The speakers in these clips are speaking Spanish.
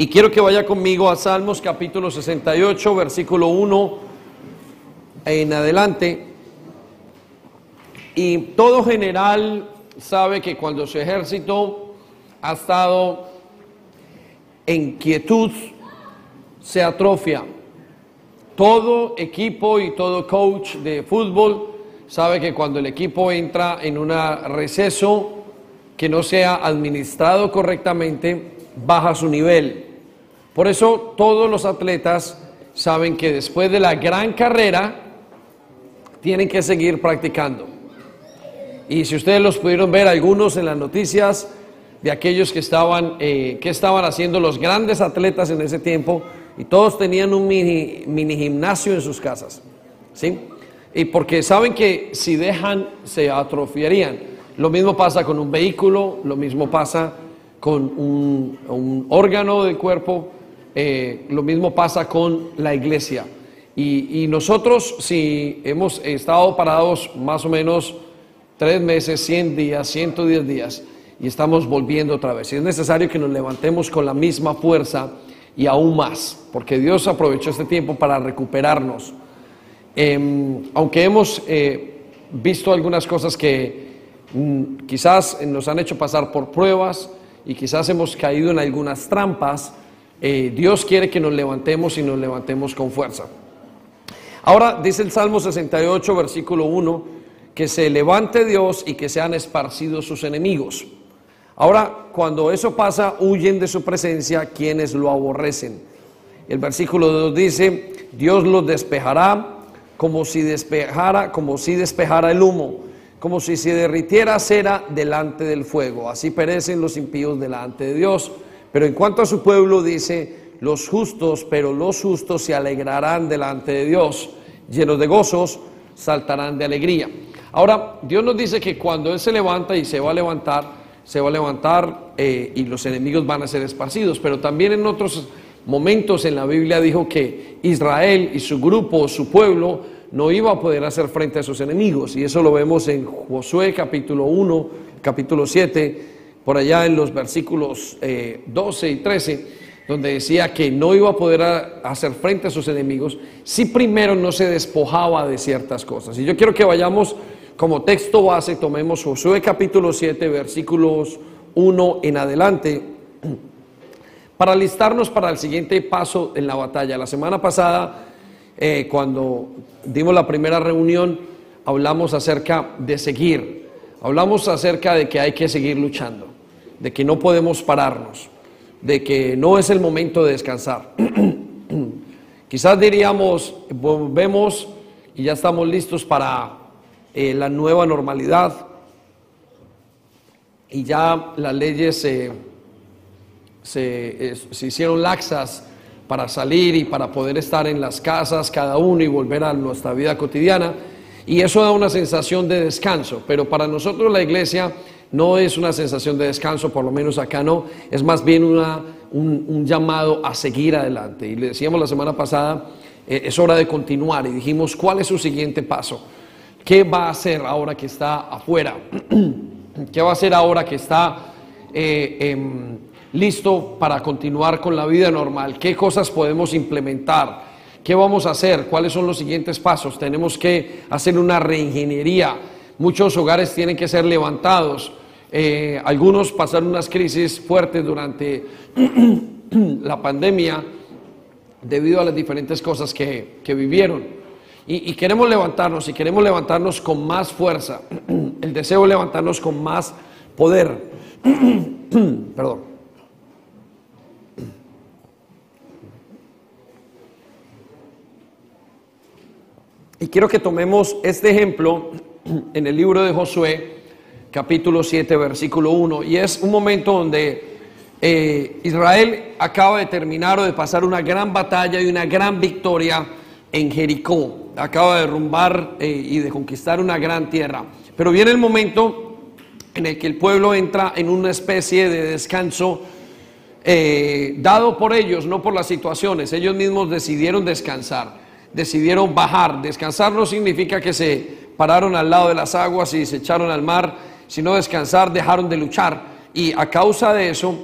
Y quiero que vaya conmigo a Salmos capítulo 68, versículo 1 en adelante. Y todo general sabe que cuando su ejército ha estado en quietud, se atrofia. Todo equipo y todo coach de fútbol sabe que cuando el equipo entra en un receso que no sea administrado correctamente, baja su nivel. Por eso todos los atletas saben que después de la gran carrera tienen que seguir practicando. Y si ustedes los pudieron ver algunos en las noticias de aquellos que estaban, eh, que estaban haciendo los grandes atletas en ese tiempo, y todos tenían un mini, mini gimnasio en sus casas. ¿sí? Y porque saben que si dejan se atrofiarían. Lo mismo pasa con un vehículo, lo mismo pasa con un, órgano del cuerpo, eh, lo mismo pasa con la iglesia. Y, nosotros, si hemos estado parados más o menos tres meses, 100 días, 110 días, y estamos volviendo otra vez, y es necesario que nos levantemos con la misma fuerza y aún más, porque Dios aprovechó este tiempo para recuperarnos. Em, aunque hemos eh, visto algunas cosas que mm, quizás nos han hecho pasar por pruebas y quizás hemos caído en algunas trampas, eh, Dios quiere que nos levantemos y nos levantemos con fuerza. Ahora dice el Salmo 68, versículo 1, que se levante Dios y que sean esparcidos sus enemigos. Ahora, cuando eso pasa, huyen de su presencia quienes lo aborrecen. El versículo 2 dice, Dios los despejará como si despejara, como si despejara el humo, como si se derritiera cera delante del fuego. Así perecen los impíos delante de Dios. Pero en cuanto a su pueblo dice, los justos, pero los justos se alegrarán delante de Dios, llenos de gozos, saltarán de alegría. Ahora, Dios nos dice que cuando Él se levanta y se va a levantar, se va a levantar eh, y los enemigos van a ser esparcidos. Pero también en otros momentos en la Biblia dijo que Israel y su grupo, su pueblo, no iba a poder hacer frente a sus enemigos. Y eso lo vemos en Josué capítulo 1, capítulo 7, por allá en los versículos 12 eh, y 13, donde decía que no iba a poder hacer frente a sus enemigos si primero no se despojaba de ciertas cosas. Y yo quiero que vayamos como texto base tomemos Josué capítulo 7, versículos 1 en adelante, para listarnos para el siguiente paso en la batalla. La semana pasada, eh, cuando dimos la primera reunión, hablamos acerca de seguir, hablamos acerca de que hay que seguir luchando, de que no podemos pararnos, de que no es el momento de descansar. Quizás diríamos, volvemos y ya estamos listos para eh, la nueva normalidad y ya las leyes se, se, hicieron laxas para salir y para poder estar en las casas cada uno y volver a nuestra vida cotidiana. Y eso da una sensación de descanso, pero para nosotros la iglesia no es una sensación de descanso, por lo menos acá no, es más bien una, un, llamado a seguir adelante. Y le decíamos la semana pasada, eh, es hora de continuar y dijimos, ¿cuál es su siguiente paso? ¿Qué va a hacer ahora que está afuera? ¿Qué va a hacer ahora que está eh, em, listo para continuar con la vida normal? ¿Qué cosas podemos implementar? ¿Qué vamos a hacer? ¿Cuáles son los siguientes pasos? Tenemos que hacer una reingeniería. Muchos hogares tienen que ser levantados. Eh, algunos pasaron unas crisis fuertes durante la pandemia debido a las diferentes cosas que vivieron. Y, queremos levantarnos y queremos levantarnos con más fuerza. El deseo de levantarnos con más poder. Perdón. Y quiero que tomemos este ejemplo en el libro de Josué, capítulo 7, versículo 1. Y es un momento donde eh, Israel acaba de terminar o de pasar una gran batalla y una gran victoria en Jericó acaba de derrumbar eh, y de conquistar una gran tierra. Pero viene el momento en el que el pueblo entra en una especie de descanso eh, dado por ellos, no por las situaciones. Ellos mismos decidieron descansar, decidieron bajar. Descansar no significa que se pararon al lado de las aguas y se echaron al mar, sino descansar, dejaron de luchar. Y a causa de eso,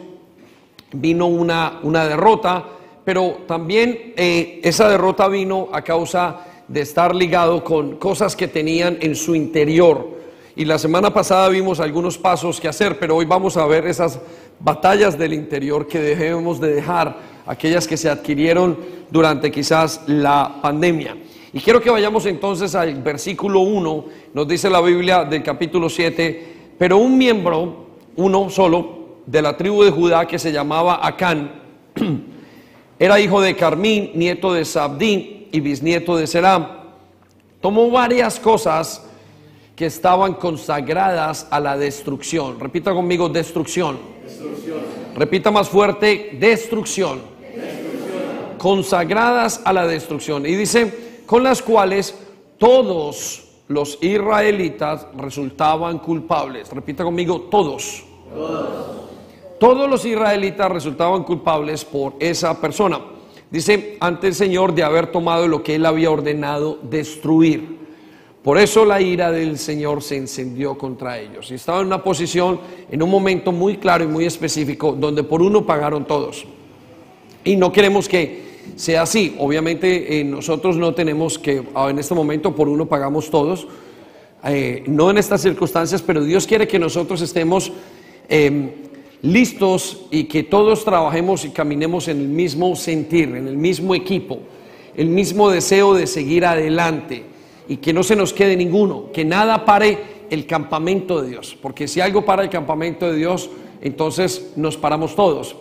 vino una, una derrota, pero también eh, esa derrota vino a causa de estar ligado con cosas que tenían en su interior. Y la semana pasada vimos algunos pasos que hacer, pero hoy vamos a ver esas batallas del interior que debemos de dejar, aquellas que se adquirieron durante quizás la pandemia. Y quiero que vayamos entonces al versículo 1, nos dice la Biblia del capítulo 7, pero un miembro, uno solo, de la tribu de Judá que se llamaba Acán, era hijo de Carmín, nieto de Sabdín y bisnieto de Seram. Tomó varias cosas que estaban consagradas a la destrucción. Repita conmigo, destrucción. Repita más fuerte, destrucción. destrucción. Consagradas a la destrucción. Y dice, con las cuales todos los israelitas resultaban culpables. Repita conmigo, todos. Todos. Los israelitas resultaban culpables por esa persona. Dice, ante el Señor de haber tomado lo que él había ordenado destruir. Por eso la ira del Señor se encendió contra ellos. Y estaba en una posición, en un momento muy claro y muy específico, donde por uno pagaron todos. Y no queremos que sea así. Obviamente eh, nosotros no tenemos que, ah, en este momento por uno pagamos todos. Eh, no en estas circunstancias, pero Dios quiere que nosotros estemos em, listos y que todos trabajemos y caminemos en el mismo sentir, en el mismo equipo, el mismo deseo de seguir adelante y que no se nos quede ninguno, que nada pare el campamento de Dios, porque si algo para el campamento de Dios, entonces nos paramos todos.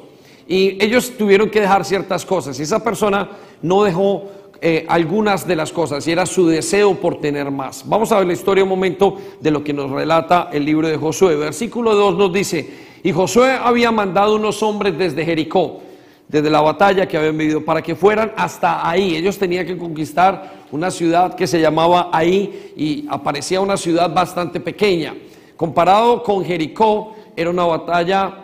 Y ellos tuvieron que dejar ciertas cosas y esa persona no dejó eh, algunas de las cosas y era su deseo por tener más. Vamos a ver la historia un momento de lo que nos relata el libro de Josué. Versículo 2 nos dice, y Josué había mandado unos hombres desde Jericó, desde la batalla que habían vivido, para que fueran hasta ahí. Ellos tenían que conquistar una ciudad que se llamaba ahí y aparecía una ciudad bastante pequeña. Comparado con Jericó, era una batalla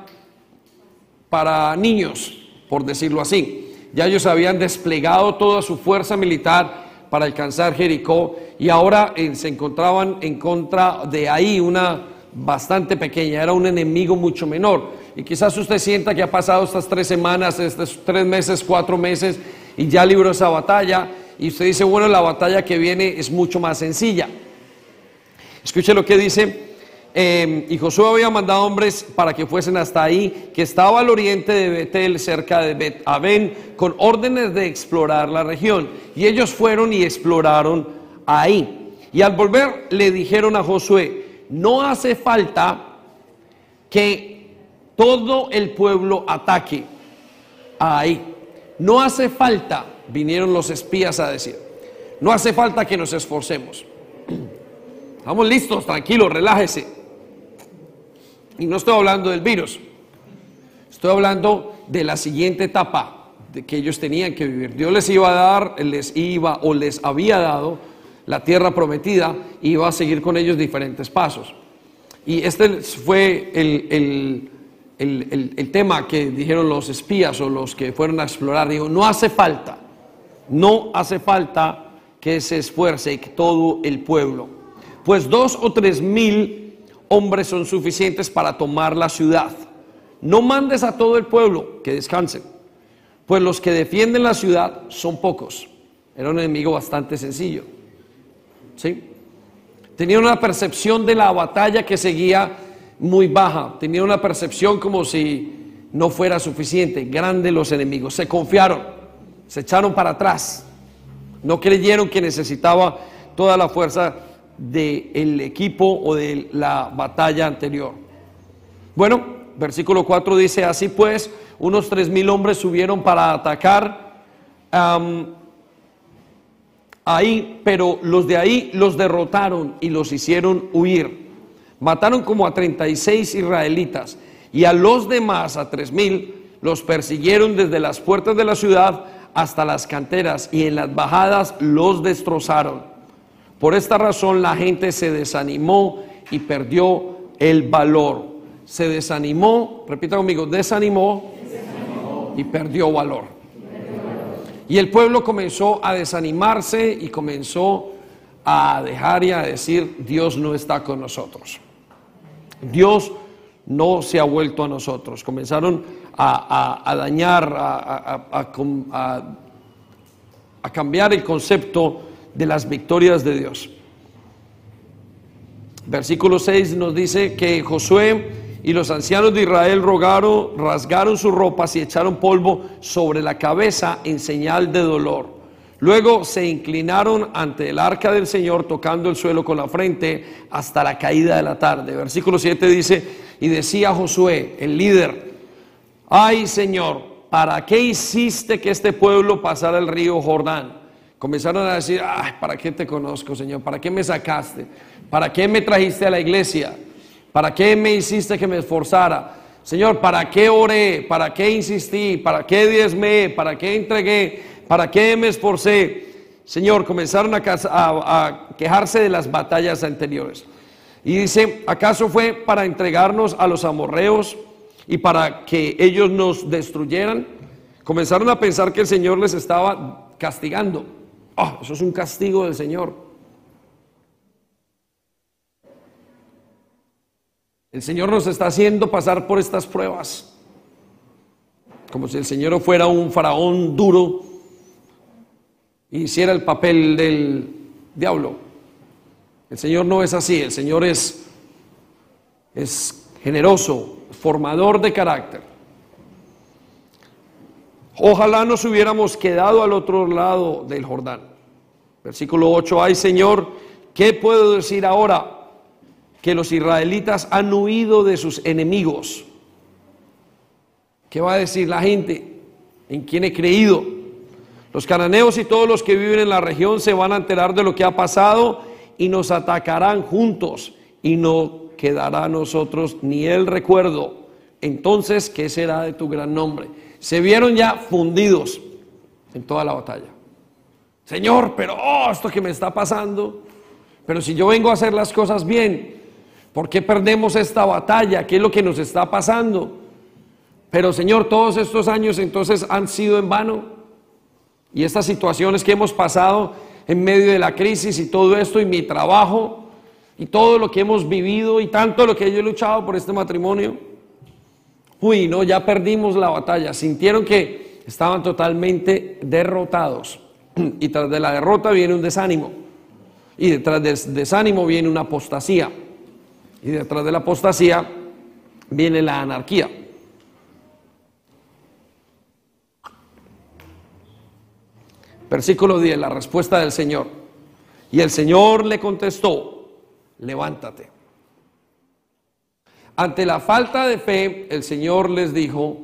para niños, por decirlo así. Ya ellos habían desplegado toda su fuerza militar para alcanzar Jericó y ahora eh, se encontraban en contra de ahí una bastante pequeña, era un enemigo mucho menor. Y quizás usted sienta que ha pasado estas tres semanas, estos tres meses, cuatro meses, y ya libró esa batalla, y usted dice, bueno, la batalla que viene es mucho más sencilla. Escuche lo que dice, em, y Josué había mandado hombres para que fuesen hasta ahí, que estaba al oriente de Betel, cerca de Bet Aben, con órdenes de explorar la región. Y ellos fueron y exploraron ahí. Y al volver le dijeron a Josué, no hace falta que todo el pueblo ataque ahí. No hace falta, vinieron los espías a decir, no hace falta que nos esforcemos. Estamos listos, tranquilos, relájese. Y no estoy hablando del virus, estoy hablando de la siguiente etapa de que ellos tenían que vivir. Dios les iba a dar, les iba o les había dado la tierra prometida iba a seguir con ellos diferentes pasos. Y este fue el, tema que dijeron los espías o los que fueron a explorar. Digo, no hace falta, no hace falta que se esfuerce todo el pueblo. Pues dos o tres mil hombres son suficientes para tomar la ciudad. No mandes a todo el pueblo que descansen, pues los que defienden la ciudad son pocos. Era un enemigo bastante sencillo. ¿sí? Tenía una percepción de la batalla que seguía muy baja, tenía una percepción como si no fuera suficiente, grande los enemigos, se confiaron, se echaron para atrás, no creyeron que necesitaba toda la fuerza del equipo o de la batalla anterior. Bueno, versículo 4 dice, así pues, unos tres mil hombres subieron para atacar ahí, pero los de ahí los derrotaron y los hicieron huir. Mataron como a 36 israelitas y a los demás, a tres mil, los persiguieron desde las puertas de la ciudad hasta las canteras y en las bajadas los destrozaron. Por esta razón la gente se desanimó y perdió el valor. Se desanimó, repita conmigo, desanimó, y perdió valor. Y el pueblo comenzó a desanimarse y comenzó a dejar y a decir, Dios no está con nosotros. Dios no se ha vuelto a nosotros. Comenzaron a, dañar, a cambiar el concepto de las victorias de Dios. Versículo 6 nos dice que Josué y los ancianos de Israel rogaron, rasgaron sus ropas y echaron polvo sobre la cabeza en señal de dolor. Luego se inclinaron ante el arca del Señor tocando el suelo con la frente hasta la caída de la tarde. Versículo 7 dice, y decía Josué, el líder, ay Señor, ¿para qué hiciste que este pueblo pasara el río Jordán? Comenzaron a decir, ay, ¿para qué te conozco, Señor? ¿Para qué me sacaste? ¿Para qué me trajiste a la iglesia? ¿Para qué me hiciste que me esforzara? Señor, ¿para qué oré? ¿Para qué insistí? ¿Para qué diezmé? ¿Para qué entregué? ¿Para qué me esforcé? Señor, comenzaron a, quejarse de las batallas anteriores. Y dice, ¿acaso fue para entregarnos a los amorreos y para que ellos nos destruyeran? Comenzaron a pensar que el Señor les estaba castigando. Oh, eso es un castigo del Señor. El Señor nos está haciendo pasar por estas pruebas. Como si el Señor fuera un faraón duro hiciera el papel del diablo. El Señor no es así, el Señor es, es generoso, formador de carácter. Ojalá nos hubiéramos quedado al otro lado del Jordán. Versículo 8, ay Señor, ¿qué puedo decir ahora? Que los israelitas han huido de sus enemigos. ¿Qué va a decir la gente? ¿En quién he creído? Los cananeos y todos los que viven en la región se van a enterar de lo que ha pasado y nos atacarán juntos y no quedará a nosotros ni el recuerdo. Entonces, ¿qué será de tu gran nombre? Se vieron ya fundidos en toda la batalla. Señor, pero oh, esto que me está pasando, pero si yo vengo a hacer las cosas bien, ¿por qué perdemos esta batalla? ¿Qué es lo que nos está pasando? Pero Señor, todos estos años entonces han sido en vano. Y estas situaciones que hemos pasado en medio de la crisis y todo esto y mi trabajo y todo lo que hemos vivido y tanto lo que yo he luchado por este matrimonio. Uy, no, ya perdimos la batalla. Sintieron que estaban totalmente derrotados. Y tras de la derrota viene un desánimo. Y detrás del desánimo viene una apostasía. Y detrás de la apostasía viene la anarquía. Versículo 10, la respuesta del Señor. Y el Señor le contestó, levántate. Ante la falta de fe, el Señor les dijo,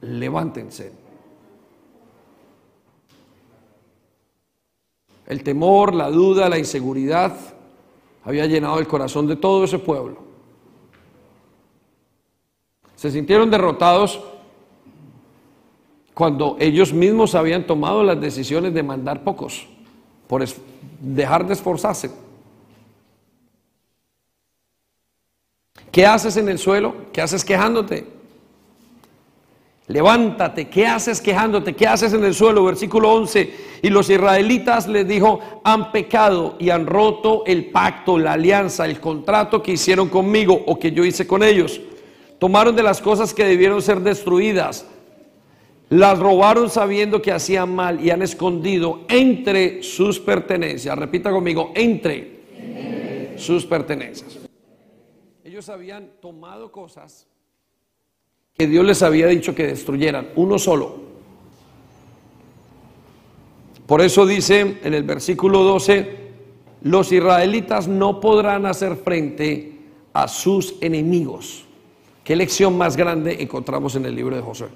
levántense. El temor, la duda, la inseguridad había llenado el corazón de todo ese pueblo. Se sintieron derrotados cuando ellos mismos habían tomado las decisiones de mandar pocos, por dejar de esforzarse. ¿Qué haces en el suelo? ¿Qué haces quejándote? Levántate, ¿qué haces quejándote? ¿Qué haces en el suelo? Versículo 11. Y los israelitas les dijo, han pecado y han roto el pacto, la alianza, el contrato que hicieron conmigo o que yo hice con ellos. Tomaron de las cosas que debieron ser destruidas las robaron sabiendo que hacían mal y han escondido entre sus pertenencias. Repita conmigo, entre, sus pertenencias. Ellos habían tomado cosas que Dios les había dicho que destruyeran, uno solo. Por eso dice en el versículo 12, los israelitas no podrán hacer frente a sus enemigos. ¿Qué lección más grande encontramos en el libro de Josué?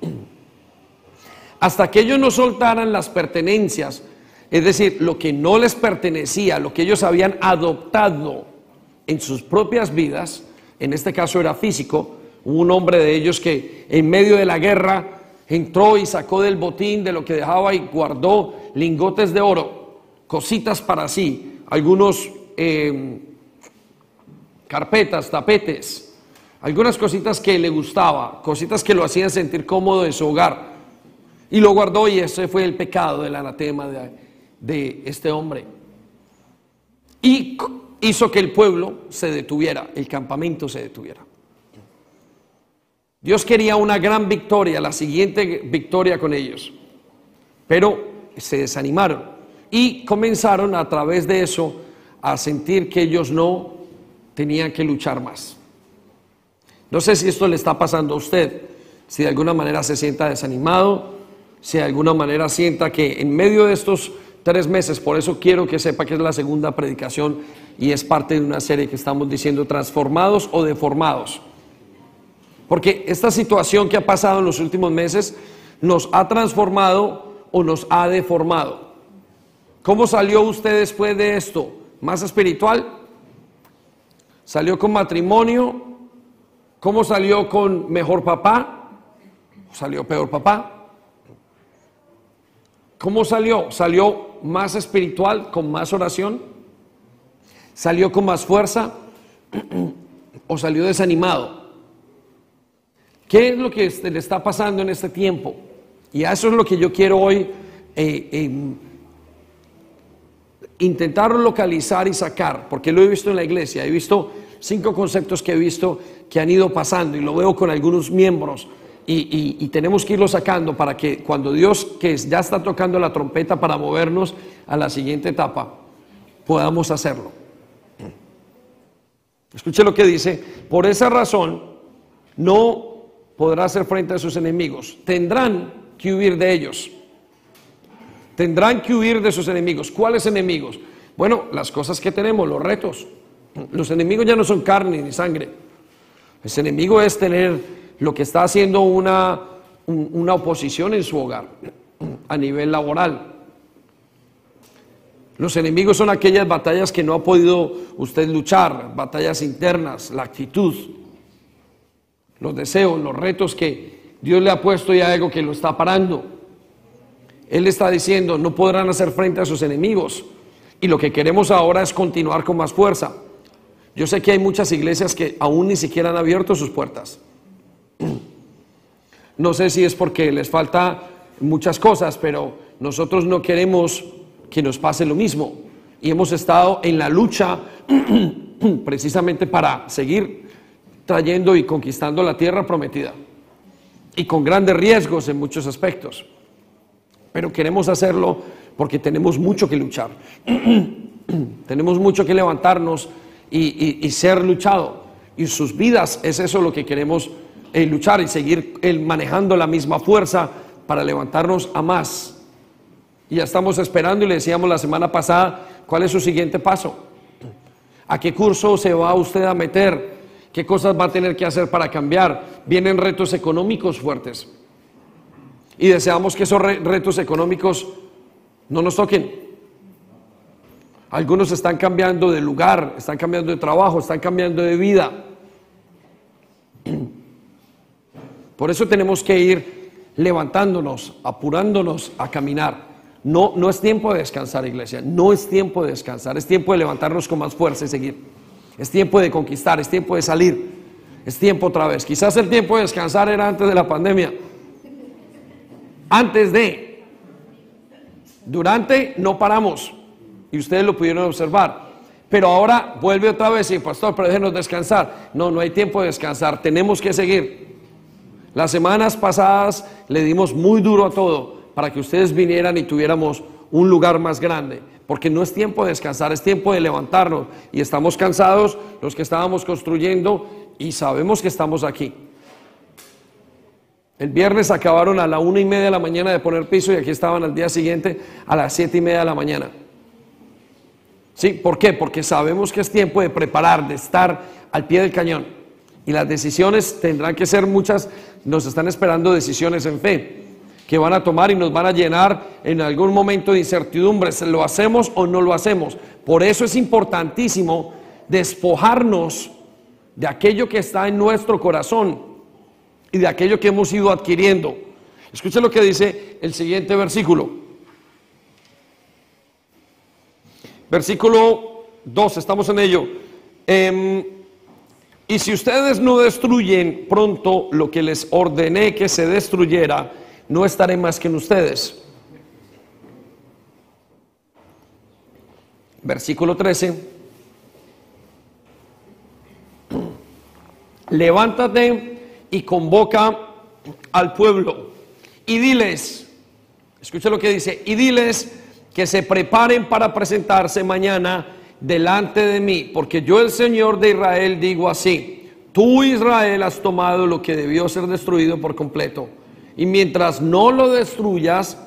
hasta que ellos no soltaran las pertenencias, es decir, lo que no les pertenecía, lo que ellos habían adoptado en sus propias vidas, en este caso era físico, un hombre de ellos que en medio de la guerra entró y sacó del botín de lo que dejaba y guardó lingotes de oro, cositas para sí, algunos em, carpetas, tapetes, algunas cositas que le gustaba, cositas que lo hacían sentir cómodo en su hogar. Y lo guardó y ese fue el pecado del anatema de este hombre. Y hizo que el pueblo se detuviera, el campamento se detuviera. Dios quería una gran victoria, la siguiente victoria con ellos, pero se desanimaron y comenzaron a través de eso a sentir que ellos no tenían que luchar más. No sé si esto le está pasando a usted, si de alguna manera se sienta desanimado, si de alguna manera sienta que en medio de estos tres meses, por eso quiero que sepa que es la segunda predicación y es parte de una serie que estamos diciendo transformados o deformados. Porque esta situación que ha pasado en los últimos meses nos ha transformado o nos ha deformado. ¿Cómo salió usted después de esto? ¿Más espiritual? ¿Salió con matrimonio? ¿Cómo salió con mejor papá? ¿O salió peor papá? ¿Cómo salió? ¿Salió más espiritual, con más oración? ¿Salió con más fuerza? ¿O salió desanimado? ¿Qué es lo que le está pasando en este tiempo? Y a eso es lo que yo quiero hoy eh, em, intentar localizar y sacar, porque lo he visto en la iglesia, he visto cinco conceptos que he visto que han ido pasando y lo veo con algunos miembros y, tenemos que irlo sacando para que cuando Dios, que ya está tocando la trompeta para movernos a la siguiente etapa, podamos hacerlo. Escuche lo que dice, por esa razón no podrá hacer frente a sus enemigos. Tendrán que huir de ellos. Tendrán que huir de sus enemigos. ¿Cuáles enemigos? Bueno, las cosas que tenemos, los retos. Los enemigos ya no son carne ni sangre. Ese enemigo es tener lo que está haciendo una, una oposición en su hogar a nivel laboral. Los enemigos son aquellas batallas que no ha podido usted luchar, batallas internas, la actitud, los deseos, los retos que Dios le ha puesto y algo que lo está parando. Él está diciendo, no podrán hacer frente a sus enemigos. Y lo que queremos ahora es continuar con más fuerza. Yo sé que hay muchas iglesias que aún ni siquiera han abierto sus puertas. No sé si es porque les falta muchas cosas, pero nosotros no queremos que nos pase lo mismo. Y hemos estado en la lucha precisamente para seguir trayendo y conquistando la tierra prometida. Y con grandes riesgos en muchos aspectos. Pero queremos hacerlo porque tenemos mucho que luchar. tenemos mucho que levantarnos y, ser luchado. Y sus vidas es eso lo que queremos eh, luchar y seguir manejando la misma fuerza para levantarnos a más. Y ya estamos esperando y le decíamos la semana pasada cuál es su siguiente paso. ¿A qué curso se va usted a meter? ¿Qué cosas va a tener que hacer para cambiar? Vienen retos económicos fuertes. Y deseamos que esos retos económicos no nos toquen. Algunos están cambiando de lugar, están cambiando de trabajo, están cambiando de vida. Por eso tenemos que ir levantándonos, apurándonos a caminar. No, no es tiempo de descansar, iglesia. No es tiempo de descansar. Es tiempo de levantarnos con más fuerza y seguir. Es tiempo de conquistar, es tiempo de salir, es tiempo otra vez. Quizás el tiempo de descansar era antes de la pandemia. Antes de, durante no paramos y ustedes lo pudieron observar. Pero ahora vuelve otra vez y pastor, pero déjenos descansar. No, no hay tiempo de descansar, tenemos que seguir. Las semanas pasadas le dimos muy duro a todo para que ustedes vinieran y tuviéramos un lugar más grande porque no es tiempo de descansar, es tiempo de levantarnos. Y estamos cansados los que estábamos construyendo y sabemos que estamos aquí. El viernes acabaron a la una y media de la mañana de poner piso y aquí estaban al día siguiente a las siete y media de la mañana. ¿Sí? ¿Por qué? Porque sabemos que es tiempo de preparar, de estar al pie del cañón. Y las decisiones tendrán que ser muchas, nos están esperando decisiones en fe que van a tomar y nos van a llenar en algún momento de incertidumbre. ¿Lo hacemos o no lo hacemos? Por eso es importantísimo despojarnos de aquello que está en nuestro corazón y de aquello que hemos ido adquiriendo. Escuchen lo que dice el siguiente versículo. Versículo 2, estamos en ello. Em, y si ustedes no destruyen pronto lo que les ordené que se destruyera, no estaré más que en ustedes. Versículo 13. Levántate y convoca al pueblo y diles, escucha lo que dice, y diles que se preparen para presentarse mañana delante de mí, porque yo el Señor de Israel digo así, tú Israel has tomado lo que debió ser destruido por completo, y mientras no lo destruyas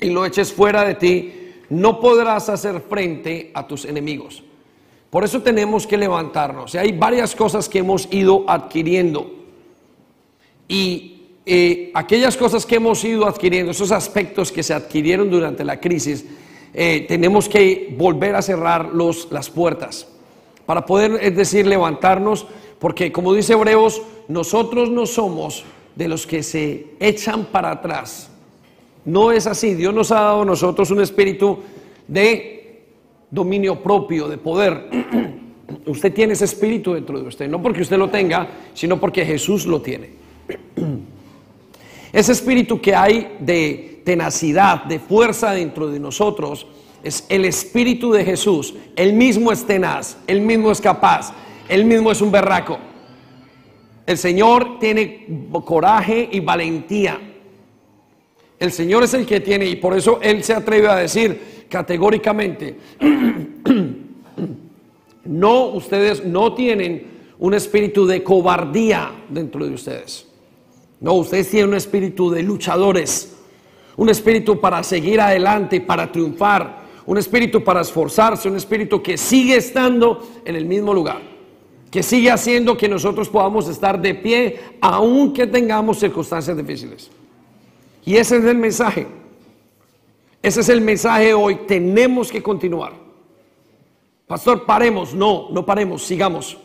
y lo eches fuera de ti, no podrás hacer frente a tus enemigos. Por eso tenemos que levantarnos. hay varias cosas que hemos ido adquiriendo. Y eh, aquellas cosas que hemos ido adquiriendo, esos aspectos que se adquirieron durante la crisis, eh, tenemos que volver a cerrar los, las puertas para poder, es decir, levantarnos, porque como dice Hebreos, nosotros no somos de los que se echan para atrás. No es así. Dios nos ha dado a nosotros un espíritu de dominio propio, de poder. usted tiene ese espíritu dentro de usted, no porque usted lo tenga, sino porque Jesús lo tiene. Ese espíritu que hay de tenacidad, de fuerza dentro de nosotros, es el espíritu de Jesús. Él mismo es tenaz, él mismo es capaz, él mismo es un berraco. El Señor tiene coraje y valentía. El Señor es el que tiene, y por eso Él se atreve a decir, categóricamente, no, ustedes no tienen un espíritu de cobardía dentro de ustedes. No, ustedes tienen un espíritu de luchadores, un espíritu para seguir adelante, para triunfar, un espíritu para esforzarse, un espíritu que sigue estando en el mismo lugar, que sigue haciendo que nosotros podamos estar de pie aunque tengamos circunstancias difíciles. Y ese es el mensaje. Ese es el mensaje hoy. Tenemos que continuar. Pastor, paremos. No, no paremos. Sigamos.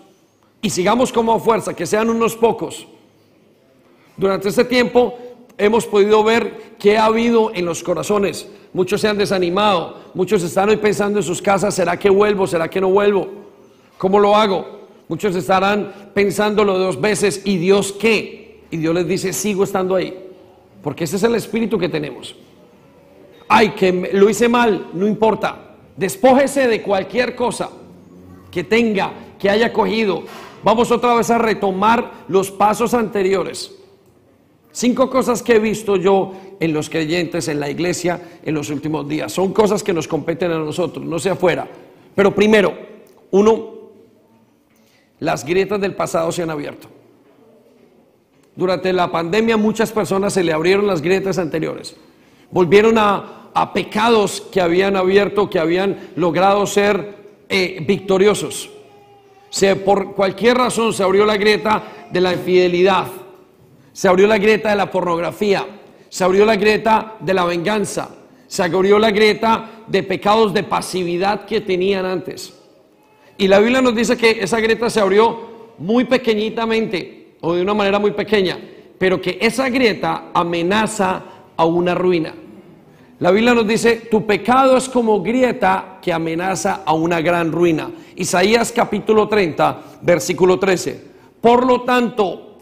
Y sigamos como fuerza, que sean unos pocos. Durante este tiempo hemos podido ver que ha habido en los corazones. Muchos se han desanimado. Muchos están hoy pensando en sus casas. ¿Será que vuelvo? ¿Será que no vuelvo? ¿Cómo lo hago? Muchos estarán pensándolo dos veces. ¿Y Dios qué? Y Dios les dice, sigo estando ahí. Porque ese es el espíritu que tenemos ay, que lo hice mal, no importa. Despójese de cualquier cosa que tenga, que haya cogido. Vamos otra vez a retomar los pasos anteriores. Cinco cosas que he visto yo en los creyentes, en la iglesia, en los últimos días. Son cosas que nos competen a nosotros, no sea afuera. Pero primero, uno, las grietas del pasado se han abierto. Durante la pandemia muchas personas se le abrieron las grietas anteriores. Volvieron a, a pecados que habían abierto, que habían logrado ser eh, victoriosos. Se, por cualquier razón se abrió la grieta de la infidelidad, se abrió la grieta de la pornografía, se abrió la grieta de la venganza, se abrió la grieta de pecados de pasividad que tenían antes. Y la Biblia nos dice que esa grieta se abrió muy pequeñitamente o de una manera muy pequeña, pero que esa grieta amenaza a una ruina. La Biblia nos dice, tu pecado es como grieta que amenaza a una gran ruina. Isaías capítulo 30, versículo 13. Por lo tanto,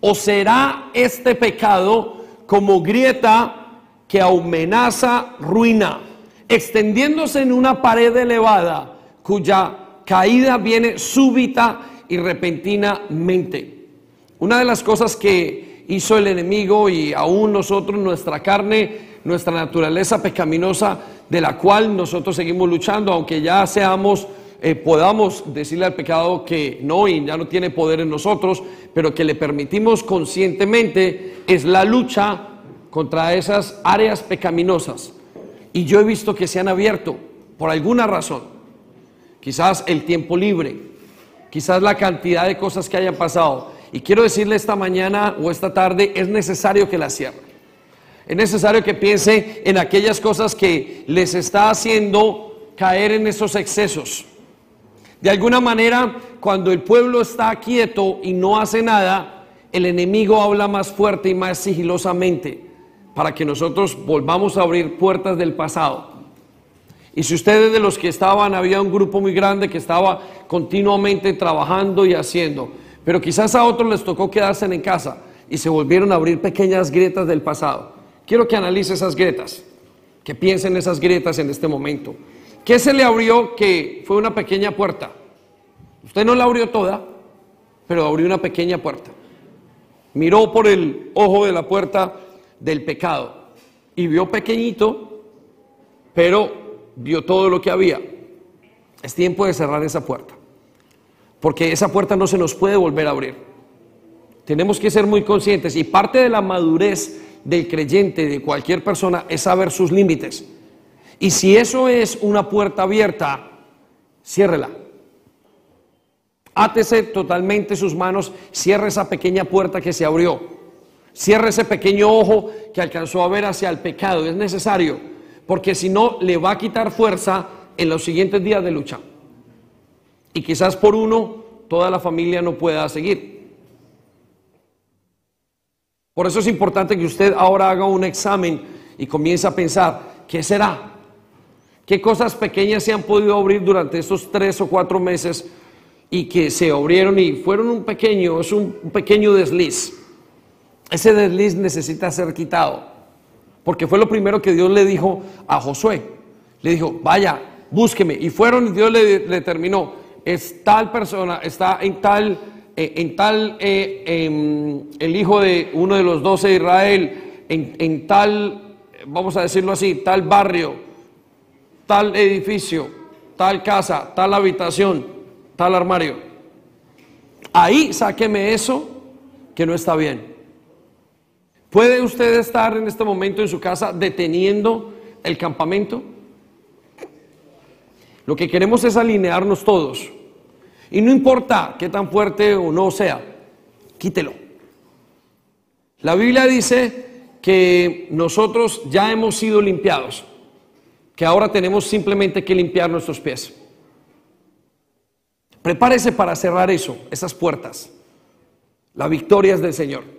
o será este pecado como grieta que amenaza ruina, extendiéndose en una pared elevada cuya caída viene súbita y repentinamente. Una de las cosas que hizo el enemigo y aún nosotros, nuestra carne, nuestra naturaleza pecaminosa de la cual nosotros seguimos luchando, aunque ya seamos, eh, podamos decirle al pecado que no y ya no tiene poder en nosotros, pero que le permitimos conscientemente, es la lucha contra esas áreas pecaminosas. Y yo he visto que se han abierto por alguna razón. Quizás el tiempo libre, quizás la cantidad de cosas que hayan pasado. Y quiero decirle esta mañana o esta tarde, es necesario que la cierre. Es necesario que piense en aquellas cosas que les está haciendo caer en esos excesos. De alguna manera, cuando el pueblo está quieto y no hace nada, el enemigo habla más fuerte y más sigilosamente para que nosotros volvamos a abrir puertas del pasado. Y si ustedes de los que estaban, había un grupo muy grande que estaba continuamente trabajando y haciendo, pero quizás a otros les tocó quedarse en casa y se volvieron a abrir pequeñas grietas del pasado. Quiero que analice esas grietas, que piense en esas grietas en este momento. ¿Qué se le abrió que fue una pequeña puerta? Usted no la abrió toda, pero abrió una pequeña puerta. miró por el ojo de la puerta del pecado y vio pequeñito, pero vio todo lo que había. Es tiempo de cerrar esa puerta, porque esa puerta no se nos puede volver a abrir. Tenemos que ser muy conscientes y parte de la madurez del creyente, de cualquier persona, es saber sus límites. Y si eso es una puerta abierta, ciérrela. Átese totalmente sus manos, cierre esa pequeña puerta que se abrió. Cierre ese pequeño ojo que alcanzó a ver hacia el pecado. Es necesario, porque si no, le va a quitar fuerza en los siguientes días de lucha. Y quizás por uno, toda la familia no pueda seguir. Por eso es importante que usted ahora haga un examen y comience a pensar, ¿qué será? ¿Qué cosas pequeñas se han podido abrir durante estos tres o cuatro meses y que se abrieron y fueron un pequeño, es un, pequeño desliz? Ese desliz necesita ser quitado, porque fue lo primero que Dios le dijo a Josué. Le dijo, vaya, búsqueme. Y fueron y Dios le determinó, es tal persona, está en tal eh, en tal, eh, em, el hijo de uno de los doce de Israel, en, tal, vamos a decirlo así, tal barrio, tal edificio, tal casa, tal habitación, tal armario. Ahí sáqueme eso que no está bien. ¿Puede usted estar en este momento en su casa deteniendo el campamento? Lo que queremos es alinearnos todos. Y no importa qué tan fuerte o no sea, quítelo. La Biblia dice que nosotros ya hemos sido limpiados, que ahora tenemos simplemente que limpiar nuestros pies. Prepárese para cerrar eso, esas puertas. La victoria es del Señor,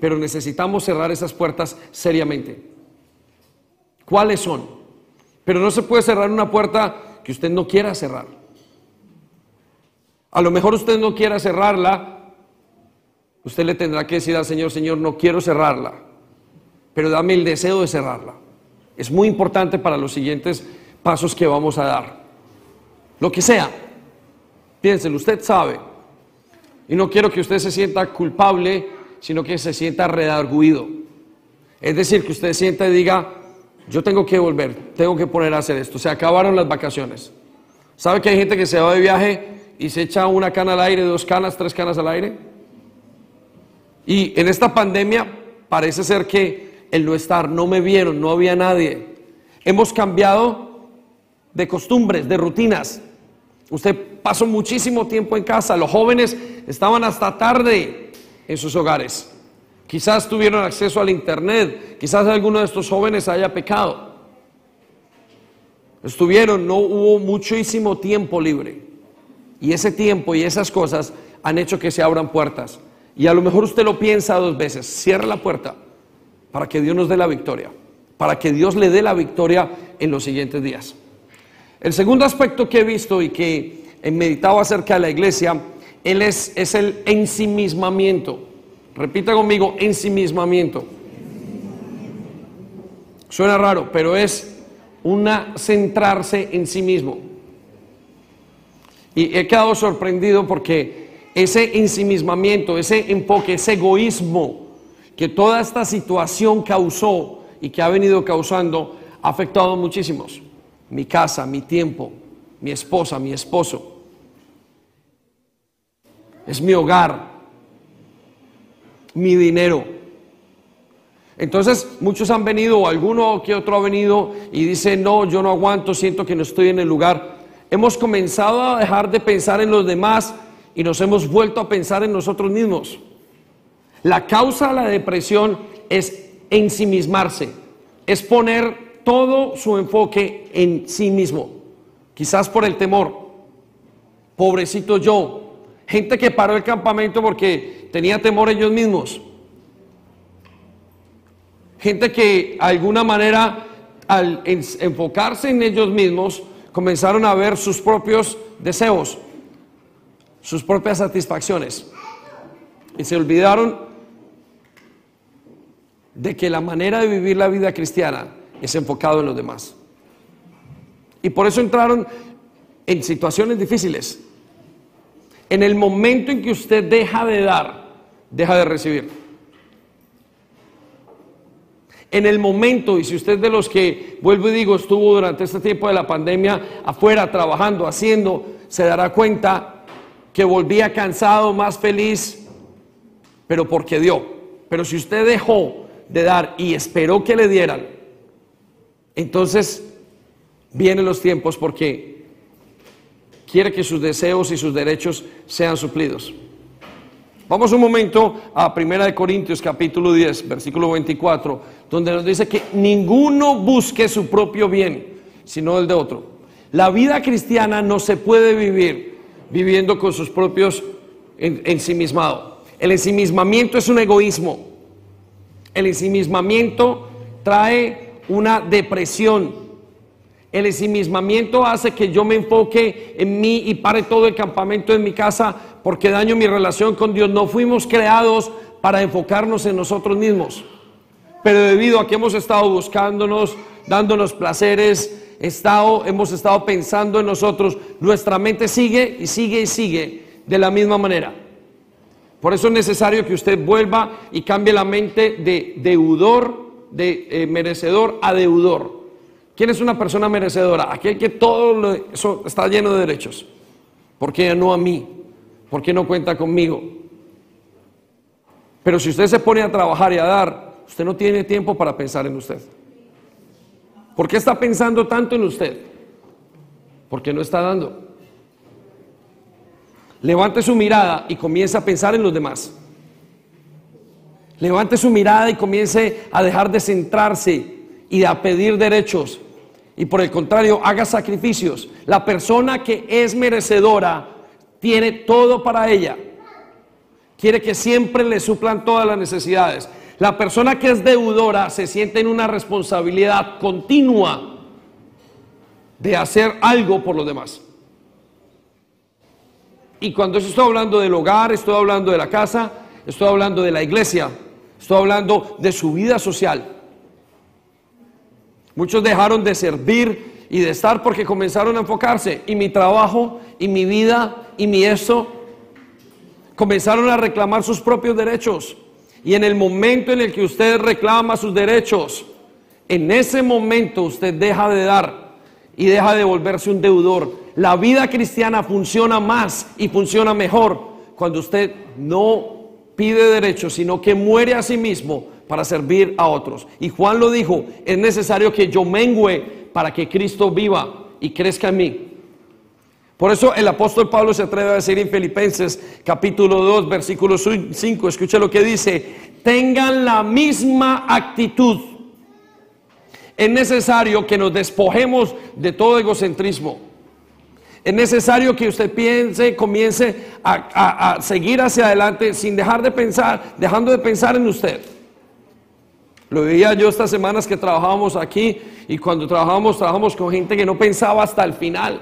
pero necesitamos cerrar esas puertas seriamente. ¿Cuáles son? Pero no se puede cerrar una puerta que usted no quiera cerrar. A lo mejor usted no quiera cerrarla, usted le tendrá que decir al Señor, Señor, no quiero cerrarla, pero dame el deseo de cerrarla. Es muy importante para los siguientes pasos que vamos a dar. Lo que sea, piénselo, usted sabe. Y no quiero que usted se sienta culpable, sino que se sienta redarguido. Es decir, que usted sienta y diga, yo tengo que volver, tengo que poner a hacer esto. Se acabaron las vacaciones. ¿Sabe que hay gente que se va de viaje y se echa una cana al aire, dos canas, tres canas al aire. Y en esta pandemia parece ser que el no estar, no me vieron, no había nadie. Hemos cambiado de costumbres, de rutinas. Usted pasó muchísimo tiempo en casa, los jóvenes estaban hasta tarde en sus hogares. Quizás tuvieron acceso al Internet, quizás alguno de estos jóvenes haya pecado. Estuvieron, no hubo muchísimo tiempo libre. Y ese tiempo y esas cosas han hecho que se abran puertas. Y a lo mejor usted lo piensa dos veces. Cierra la puerta para que Dios nos dé la victoria. Para que Dios le dé la victoria en los siguientes días. El segundo aspecto que he visto y que he meditado acerca de la iglesia, él es, es el ensimismamiento. Repita conmigo, ensimismamiento. Suena raro, pero es una centrarse en sí mismo. Y he quedado sorprendido porque ese ensimismamiento, ese enfoque, ese egoísmo que toda esta situación causó y que ha venido causando ha afectado a muchísimos. Mi casa, mi tiempo, mi esposa, mi esposo. Es mi hogar, mi dinero. Entonces muchos han venido, o alguno que otro ha venido y dice, no, yo no aguanto, siento que no estoy en el lugar hemos comenzado a dejar de pensar en los demás y nos hemos vuelto a pensar en nosotros mismos. La causa de la depresión es ensimismarse, es poner todo su enfoque en sí mismo, quizás por el temor. Pobrecito yo, gente que paró el campamento porque tenía temor ellos mismos. Gente que de alguna manera al enfocarse en ellos mismos comenzaron a ver sus propios deseos, sus propias satisfacciones. Y se olvidaron de que la manera de vivir la vida cristiana es enfocado en los demás. Y por eso entraron en situaciones difíciles. En el momento en que usted deja de dar, deja de recibir. En el momento, y si usted de los que, vuelvo y digo, estuvo durante este tiempo de la pandemia afuera trabajando, haciendo, se dará cuenta que volvía cansado, más feliz, pero porque dio. Pero si usted dejó de dar y esperó que le dieran, entonces vienen los tiempos porque quiere que sus deseos y sus derechos sean suplidos. Vamos un momento a 1 Corintios capítulo 10, versículo 24, donde nos dice que ninguno busque su propio bien, sino el de otro. La vida cristiana no se puede vivir viviendo con sus propios ensimismados. El ensimismamiento es un egoísmo. El ensimismamiento trae una depresión. El ensimismamiento hace que yo me enfoque en mí y pare todo el campamento en mi casa porque daño mi relación con Dios. No fuimos creados para enfocarnos en nosotros mismos. Pero debido a que hemos estado buscándonos, dándonos placeres, estado, hemos estado pensando en nosotros, nuestra mente sigue y sigue y sigue de la misma manera. Por eso es necesario que usted vuelva y cambie la mente de deudor, de eh, merecedor a deudor. ¿Quién es una persona merecedora? Aquel que todo eso está lleno de derechos. ¿Por qué no a mí? ¿Por qué no cuenta conmigo? Pero si usted se pone a trabajar y a dar, usted no tiene tiempo para pensar en usted. ¿Por qué está pensando tanto en usted? Porque no está dando. Levante su mirada y comience a pensar en los demás. Levante su mirada y comience a dejar de centrarse y a pedir derechos. Y por el contrario, haga sacrificios. La persona que es merecedora tiene todo para ella. Quiere que siempre le suplan todas las necesidades. La persona que es deudora se siente en una responsabilidad continua de hacer algo por los demás. Y cuando estoy hablando del hogar, estoy hablando de la casa, estoy hablando de la iglesia, estoy hablando de su vida social. Muchos dejaron de servir y de estar porque comenzaron a enfocarse. Y mi trabajo, y mi vida, y mi eso, comenzaron a reclamar sus propios derechos. Y en el momento en el que usted reclama sus derechos, en ese momento usted deja de dar y deja de volverse un deudor. La vida cristiana funciona más y funciona mejor cuando usted no pide derechos, sino que muere a sí mismo para servir a otros. Y Juan lo dijo, es necesario que yo mengüe para que Cristo viva y crezca en mí. Por eso el apóstol Pablo se atreve a decir en Filipenses capítulo 2 versículo 5, escuche lo que dice, tengan la misma actitud es necesario que nos despojemos de todo egocentrismo. Es necesario que usted piense, comience a, seguir hacia adelante sin dejar de pensar, dejando de pensar en usted. Lo veía yo estas semanas que trabajábamos aquí y cuando trabajábamos, trabajamos con gente que no pensaba hasta el final.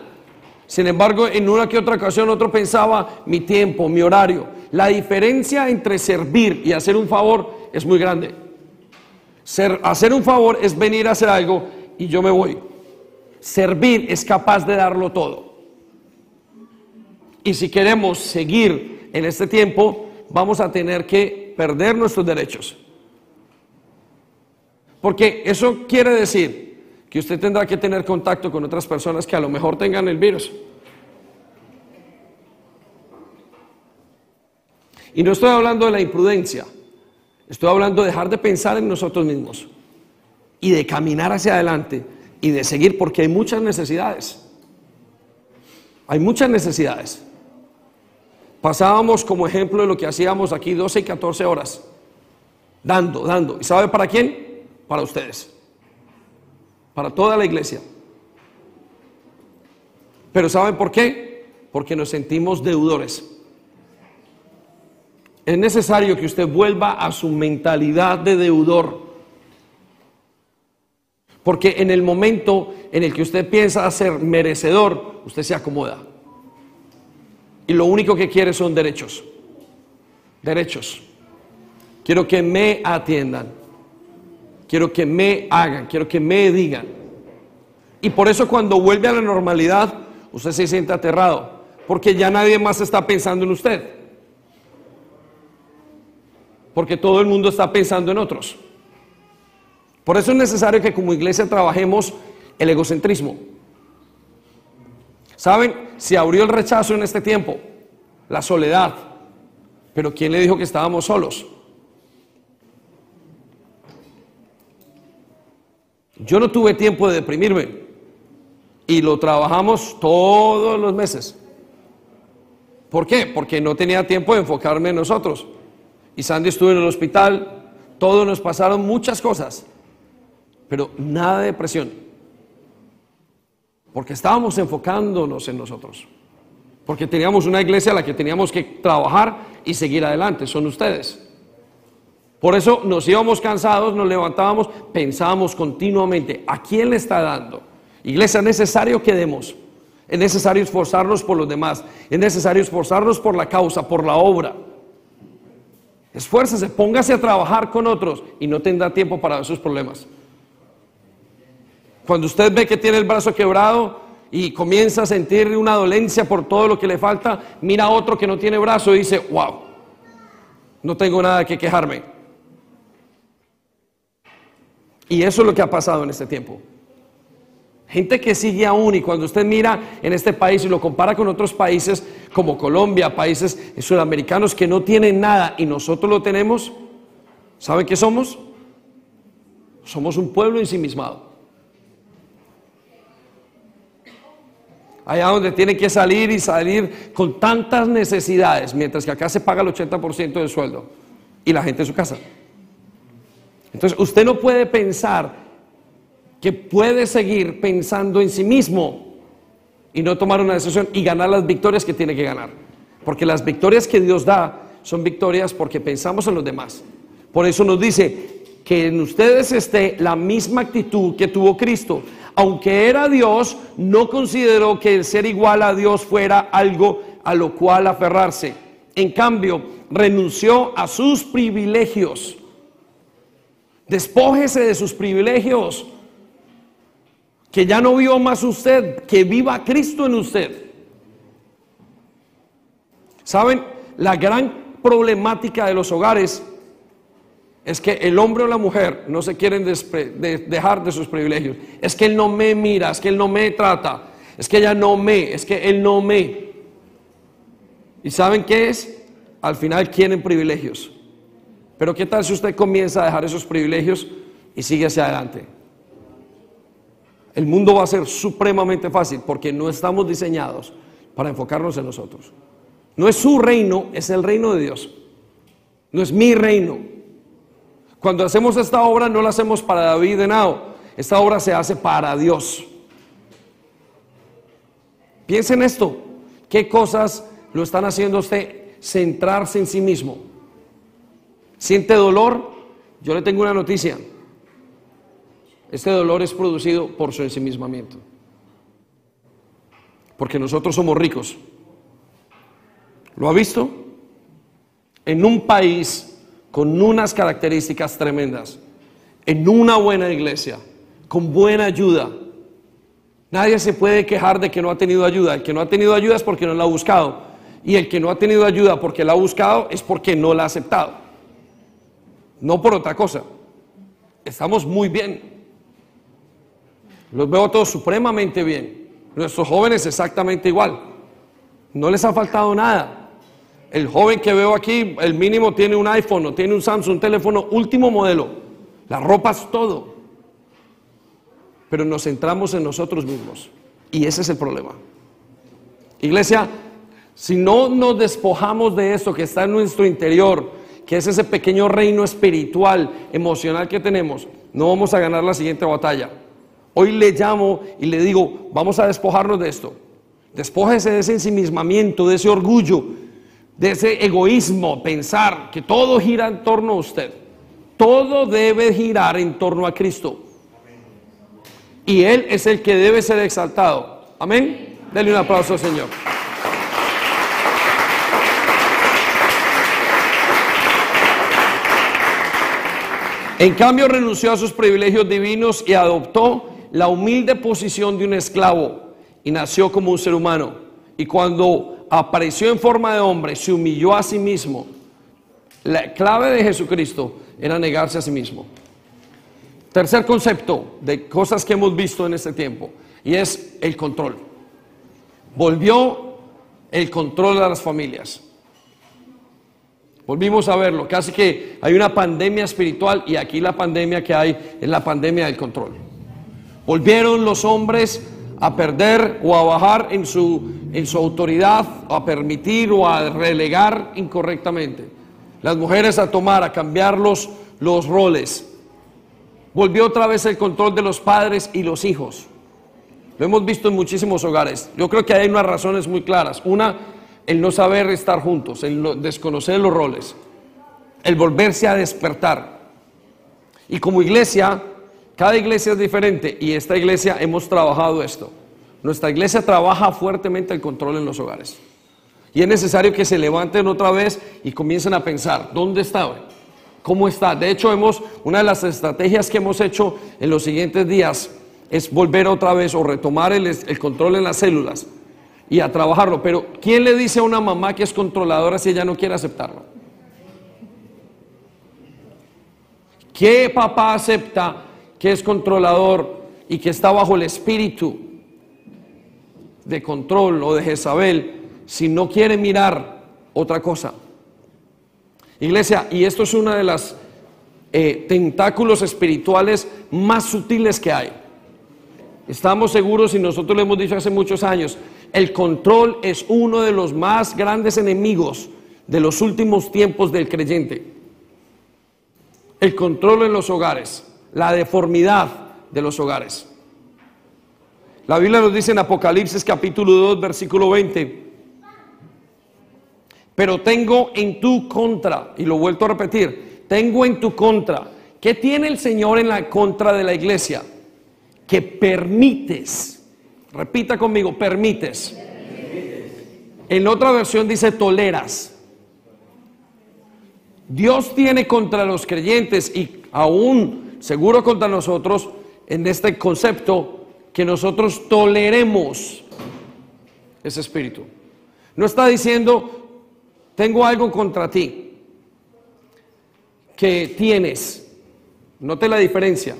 Sin embargo, en una que otra ocasión otro pensaba mi tiempo, mi horario. La diferencia entre servir y hacer un favor es muy grande hacer un favor es venir a hacer algo y yo me voy. Servir es capaz de darlo todo. Y si queremos seguir en este tiempo, vamos a tener que perder nuestros derechos. Porque eso quiere decir que usted tendrá que tener contacto con otras personas que a lo mejor tengan el virus. Y no estoy hablando de la imprudencia. Estoy hablando de dejar de pensar en nosotros mismos y de caminar hacia adelante y de seguir porque hay muchas necesidades. Hay muchas necesidades. Pasábamos como ejemplo de lo que hacíamos aquí 12 y 14 horas, dando, dando. ¿Y sabe para quién? Para ustedes. Para toda la iglesia. Pero ¿saben por qué? Porque nos sentimos deudores es necesario que usted vuelva a su mentalidad de deudor. Porque en el momento en el que usted piensa ser merecedor, usted se acomoda. Y lo único que quiere son derechos. Derechos. Quiero que me atiendan. Quiero que me hagan. Quiero que me digan. Y por eso cuando vuelve a la normalidad, usted se siente aterrado. Porque ya nadie más está pensando en usted porque todo el mundo está pensando en otros. Por eso es necesario que como iglesia trabajemos el egocentrismo. ¿Saben? Se abrió el rechazo en este tiempo, la soledad. Pero ¿quién le dijo que estábamos solos? Yo no tuve tiempo de deprimirme y lo trabajamos todos los meses. ¿Por qué? Porque no tenía tiempo de enfocarme en nosotros. Y Sandy estuvo en el hospital, todos nos pasaron muchas cosas, pero nada de depresión. Porque estábamos enfocándonos en nosotros. Porque teníamos una iglesia a la que teníamos que trabajar y seguir adelante, son ustedes. Por eso nos íbamos cansados, nos levantábamos, pensábamos continuamente, ¿a quién le está dando? Iglesia, es necesario que demos. Es necesario esforzarnos por los demás. Es necesario esforzarnos por la causa, por la obra. Esfuércese, póngase a trabajar con otros y no tendrá tiempo para esos problemas. Cuando usted ve que tiene el brazo quebrado y comienza a sentir una dolencia por todo lo que le falta, mira a otro que no tiene brazo y dice, wow, no tengo nada que quejarme. Y eso es lo que ha pasado en este tiempo. Gente que sigue aún y cuando usted mira en este país y lo compara con otros países como Colombia, países sudamericanos que no tienen nada y nosotros lo tenemos, ¿saben qué somos? Somos un pueblo ensimismado. Allá donde tiene que salir y salir con tantas necesidades, mientras que acá se paga el 80% del sueldo y la gente en su casa. Entonces usted no puede pensar que puede seguir pensando en sí mismo y no tomar una decisión y ganar las victorias que tiene que ganar. Porque las victorias que Dios da son victorias porque pensamos en los demás. Por eso nos dice que en ustedes esté la misma actitud que tuvo Cristo. Aunque era Dios, no consideró que el ser igual a Dios fuera algo a lo cual aferrarse. En cambio, renunció a sus privilegios. Despójese de sus privilegios que ya no viva más usted, que viva Cristo en usted. ¿Saben? La gran problemática de los hogares es que el hombre o la mujer no se quieren dejar de sus privilegios. Es que él no me mira, es que él no me trata, es que ella no me, es que él no me. ¿Y saben qué es? Al final quieren privilegios. Pero ¿qué tal si usted comienza a dejar esos privilegios y sigue hacia adelante? el mundo va a ser supremamente fácil porque no estamos diseñados para enfocarnos en nosotros. No es su reino, es el reino de Dios. No es mi reino. Cuando hacemos esta obra no la hacemos para David de Nao. Esta obra se hace para Dios. Piensen esto. ¿Qué cosas lo están haciendo usted centrarse en sí mismo? ¿Siente dolor? Yo le tengo una noticia. Este dolor es producido por su ensimismamiento. Porque nosotros somos ricos. ¿Lo ha visto? En un país con unas características tremendas, en una buena iglesia, con buena ayuda. Nadie se puede quejar de que no ha tenido ayuda. El que no ha tenido ayuda es porque no la ha buscado. Y el que no ha tenido ayuda porque la ha buscado es porque no la ha aceptado. No por otra cosa. Estamos muy bien. Los veo todos supremamente bien. Nuestros jóvenes exactamente igual. No les ha faltado nada. El joven que veo aquí, el mínimo tiene un iPhone, tiene un Samsung, un teléfono último modelo. La ropa es todo. Pero nos centramos en nosotros mismos. Y ese es el problema. Iglesia, si no nos despojamos de eso que está en nuestro interior, que es ese pequeño reino espiritual, emocional que tenemos, no vamos a ganar la siguiente batalla. Hoy le llamo y le digo, vamos a despojarnos de esto. Despójese de ese ensimismamiento, de ese orgullo, de ese egoísmo, pensar que todo gira en torno a usted. Todo debe girar en torno a Cristo. Y Él es el que debe ser exaltado. Amén. Denle un aplauso Señor. En cambio renunció a sus privilegios divinos y adoptó la humilde posición de un esclavo y nació como un ser humano. Y cuando apareció en forma de hombre, se humilló a sí mismo. La clave de Jesucristo era negarse a sí mismo. Tercer concepto de cosas que hemos visto en este tiempo y es el control. Volvió el control a las familias. Volvimos a verlo, casi que hay una pandemia espiritual y aquí la pandemia que hay es la pandemia del control. Volvieron los hombres a perder o a bajar en su, en su autoridad, a permitir o a relegar incorrectamente. Las mujeres a tomar, a cambiar los, los roles. Volvió otra vez el control de los padres y los hijos. Lo hemos visto en muchísimos hogares. Yo creo que hay unas razones muy claras. Una, el no saber estar juntos, el desconocer los roles, el volverse a despertar. Y como iglesia, cada iglesia es diferente y esta iglesia hemos trabajado esto. Nuestra iglesia trabaja fuertemente el control en los hogares. Y es necesario que se levanten otra vez y comiencen a pensar, ¿dónde está? ¿Cómo está? De hecho, hemos, una de las estrategias que hemos hecho en los siguientes días es volver otra vez o retomar el, el control en las células y a trabajarlo. Pero ¿quién le dice a una mamá que es controladora si ella no quiere aceptarlo? ¿Qué papá acepta que es controlador y que está bajo el espíritu de control o de Jezabel si no quiere mirar otra cosa. Iglesia, y esto es uno de los eh, tentáculos espirituales más sutiles que hay. Estamos seguros y nosotros lo hemos dicho hace muchos años, el control es uno de los más grandes enemigos de los últimos tiempos del creyente. El control en los hogares la deformidad de los hogares. La Biblia nos dice en Apocalipsis capítulo 2, versículo 20, pero tengo en tu contra, y lo vuelto a repetir, tengo en tu contra, ¿qué tiene el Señor en la contra de la iglesia? Que permites, repita conmigo, permites. En otra versión dice toleras. Dios tiene contra los creyentes y aún seguro contra nosotros en este concepto que nosotros toleremos ese espíritu. No está diciendo, tengo algo contra ti que tienes. Note la diferencia.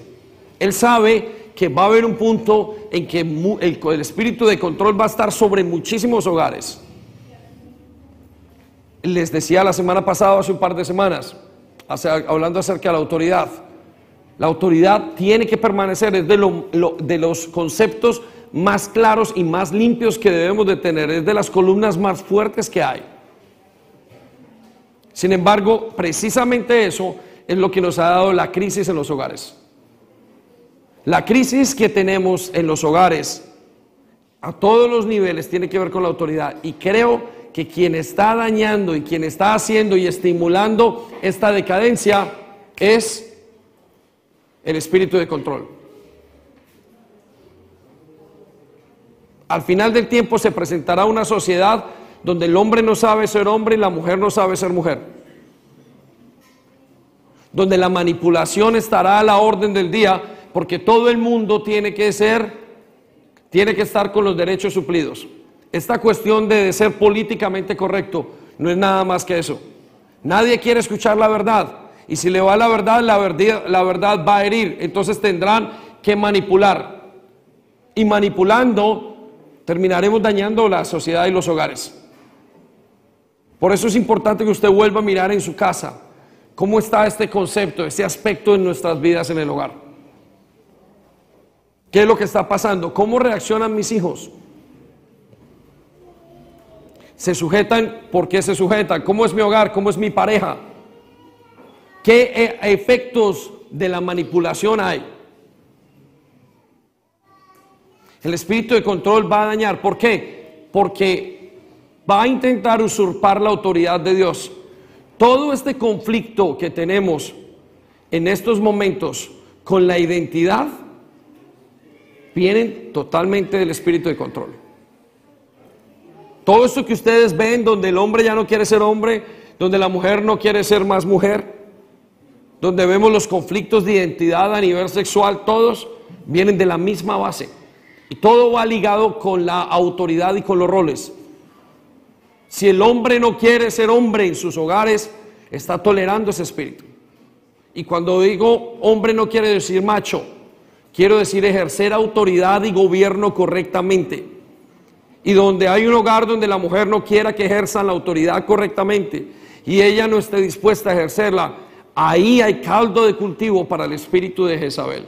Él sabe que va a haber un punto en que el, espíritu de control va a estar sobre muchísimos hogares. Les decía la semana pasada, hace un par de semanas, hablando acerca de la autoridad la autoridad tiene que permanecer, es de, de los conceptos más claros y más limpios que debemos de tener, es de las columnas más fuertes que hay. Sin embargo, precisamente eso es lo que nos ha dado la crisis en los hogares. La crisis que tenemos en los hogares a todos los niveles tiene que ver con la autoridad y creo que quien está dañando y quien está haciendo y estimulando esta decadencia es el espíritu de control. Al final del tiempo se presentará una sociedad donde el hombre no sabe ser hombre y la mujer no sabe ser mujer. Donde la manipulación estará a la orden del día porque todo el mundo tiene que ser, tiene que estar con los derechos suplidos. Esta cuestión de ser políticamente correcto no es nada más que eso. Nadie quiere escuchar la verdad. Y si le va la verdad, la verdad, la verdad va a herir. Entonces tendrán que manipular. Y manipulando, terminaremos dañando la sociedad y los hogares. Por eso es importante que usted vuelva a mirar en su casa cómo está este concepto, este aspecto en nuestras vidas en el hogar. ¿Qué es lo que está pasando? ¿Cómo reaccionan mis hijos? ¿Se sujetan? ¿Por qué se sujetan? ¿Cómo es mi hogar? ¿Cómo es mi pareja? ¿Qué e, efectos de la manipulación hay? El espíritu de control va a dañar. ¿Por qué? Porque va a intentar usurpar la autoridad de Dios. Todo este conflicto que tenemos en estos momentos con la identidad viene totalmente del espíritu de control. Todo esto que ustedes ven donde el hombre ya no quiere ser hombre, donde la mujer no quiere ser más mujer, donde vemos los conflictos de identidad a nivel sexual, todos vienen de la misma base. Y todo va ligado con la autoridad y con los roles. Si el hombre no quiere ser hombre en sus hogares, está tolerando ese espíritu. Y cuando digo hombre no quiere decir macho, quiero decir ejercer autoridad y gobierno correctamente. Y donde hay un hogar donde la mujer no quiera que ejerzan la autoridad correctamente y ella no esté dispuesta a ejercerla, ahí hay caldo de cultivo para el espíritu de Jezabel.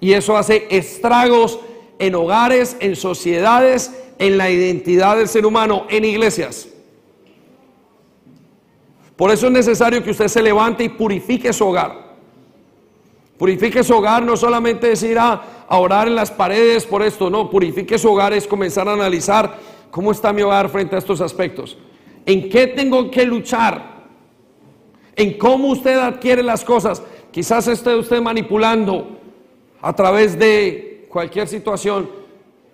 Y eso hace estragos en hogares, en sociedades, en la identidad del ser humano, en iglesias. Por eso es necesario que usted se levante y purifique su hogar. Purifique su hogar no solamente decir a, a orar en las paredes por esto, no, purifique su hogar es comenzar a analizar cómo está mi hogar frente a estos aspectos. ¿En qué tengo que luchar? En cómo usted adquiere las cosas. Quizás esté usted manipulando a través de cualquier situación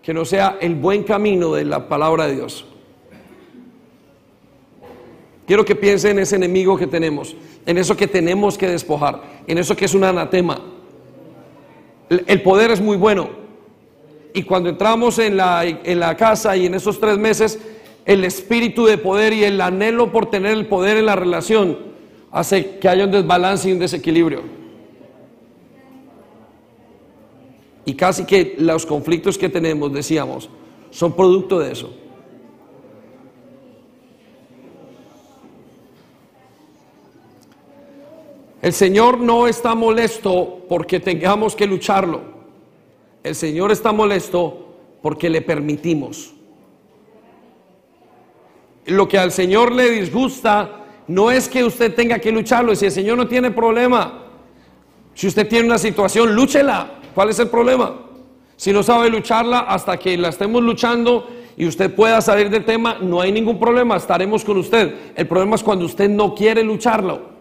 que no sea el buen camino de la palabra de Dios. Quiero que piense en ese enemigo que tenemos, en eso que tenemos que despojar, en eso que es un anatema. El poder es muy bueno. Y cuando entramos en la, en la casa y en esos tres meses, el espíritu de poder y el anhelo por tener el poder en la relación hace que haya un desbalance y un desequilibrio. Y casi que los conflictos que tenemos, decíamos, son producto de eso. El Señor no está molesto porque tengamos que lucharlo. El Señor está molesto porque le permitimos. Lo que al Señor le disgusta no es que usted tenga que lucharlo. Si el Señor no tiene problema, si usted tiene una situación, lúchela. ¿Cuál es el problema? Si no sabe lucharla hasta que la estemos luchando y usted pueda salir del tema, no hay ningún problema, estaremos con usted. El problema es cuando usted no quiere lucharlo.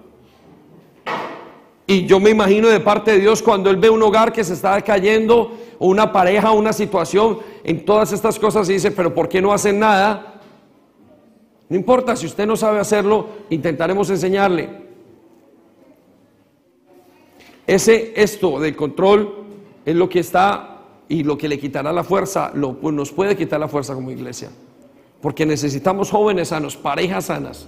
Y yo me imagino de parte de Dios cuando Él ve un hogar que se está cayendo, o una pareja, una situación, en todas estas cosas y dice, pero ¿por qué no hacen nada? No importa, si usted no sabe hacerlo, intentaremos enseñarle. Ese esto del control es lo que está y lo que le quitará la fuerza, lo, pues nos puede quitar la fuerza como iglesia. Porque necesitamos jóvenes sanos, parejas sanas.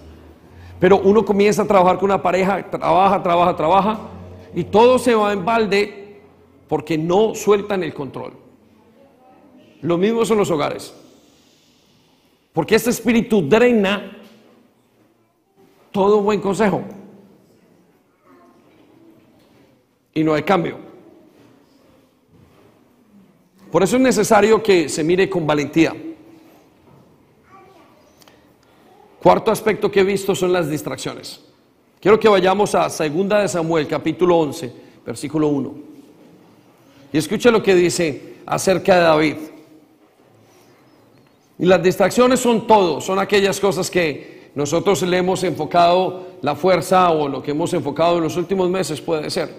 Pero uno comienza a trabajar con una pareja, trabaja, trabaja, trabaja, y todo se va en balde porque no sueltan el control. Lo mismo son los hogares. Porque este espíritu drena todo buen consejo. Y no hay cambio. Por eso es necesario que se mire con valentía. Cuarto aspecto que he visto son las distracciones. Quiero que vayamos a Segunda de Samuel, capítulo 11, versículo 1. Y escuche lo que dice acerca de David. Y las distracciones son todo, son aquellas cosas que nosotros le hemos enfocado la fuerza o lo que hemos enfocado en los últimos meses puede ser.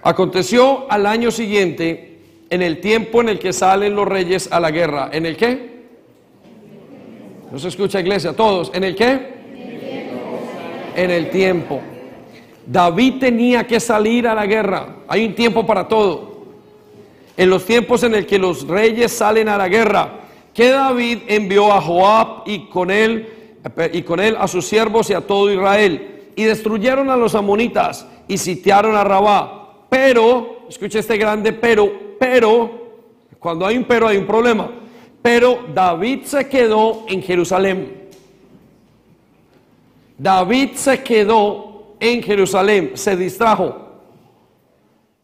Aconteció al año siguiente en el tiempo en el que salen los reyes a la guerra. ¿En el qué? No se escucha iglesia, todos. ¿En el qué? En el tiempo. David tenía que salir a la guerra. Hay un tiempo para todo. En los tiempos en el que los reyes salen a la guerra, que David envió a Joab y con él y con él a sus siervos y a todo Israel y destruyeron a los amonitas y sitiaron a Rabá. Pero, escucha este grande pero, pero, cuando hay un pero hay un problema. Pero David se quedó en Jerusalén. David se quedó en Jerusalén, se distrajo.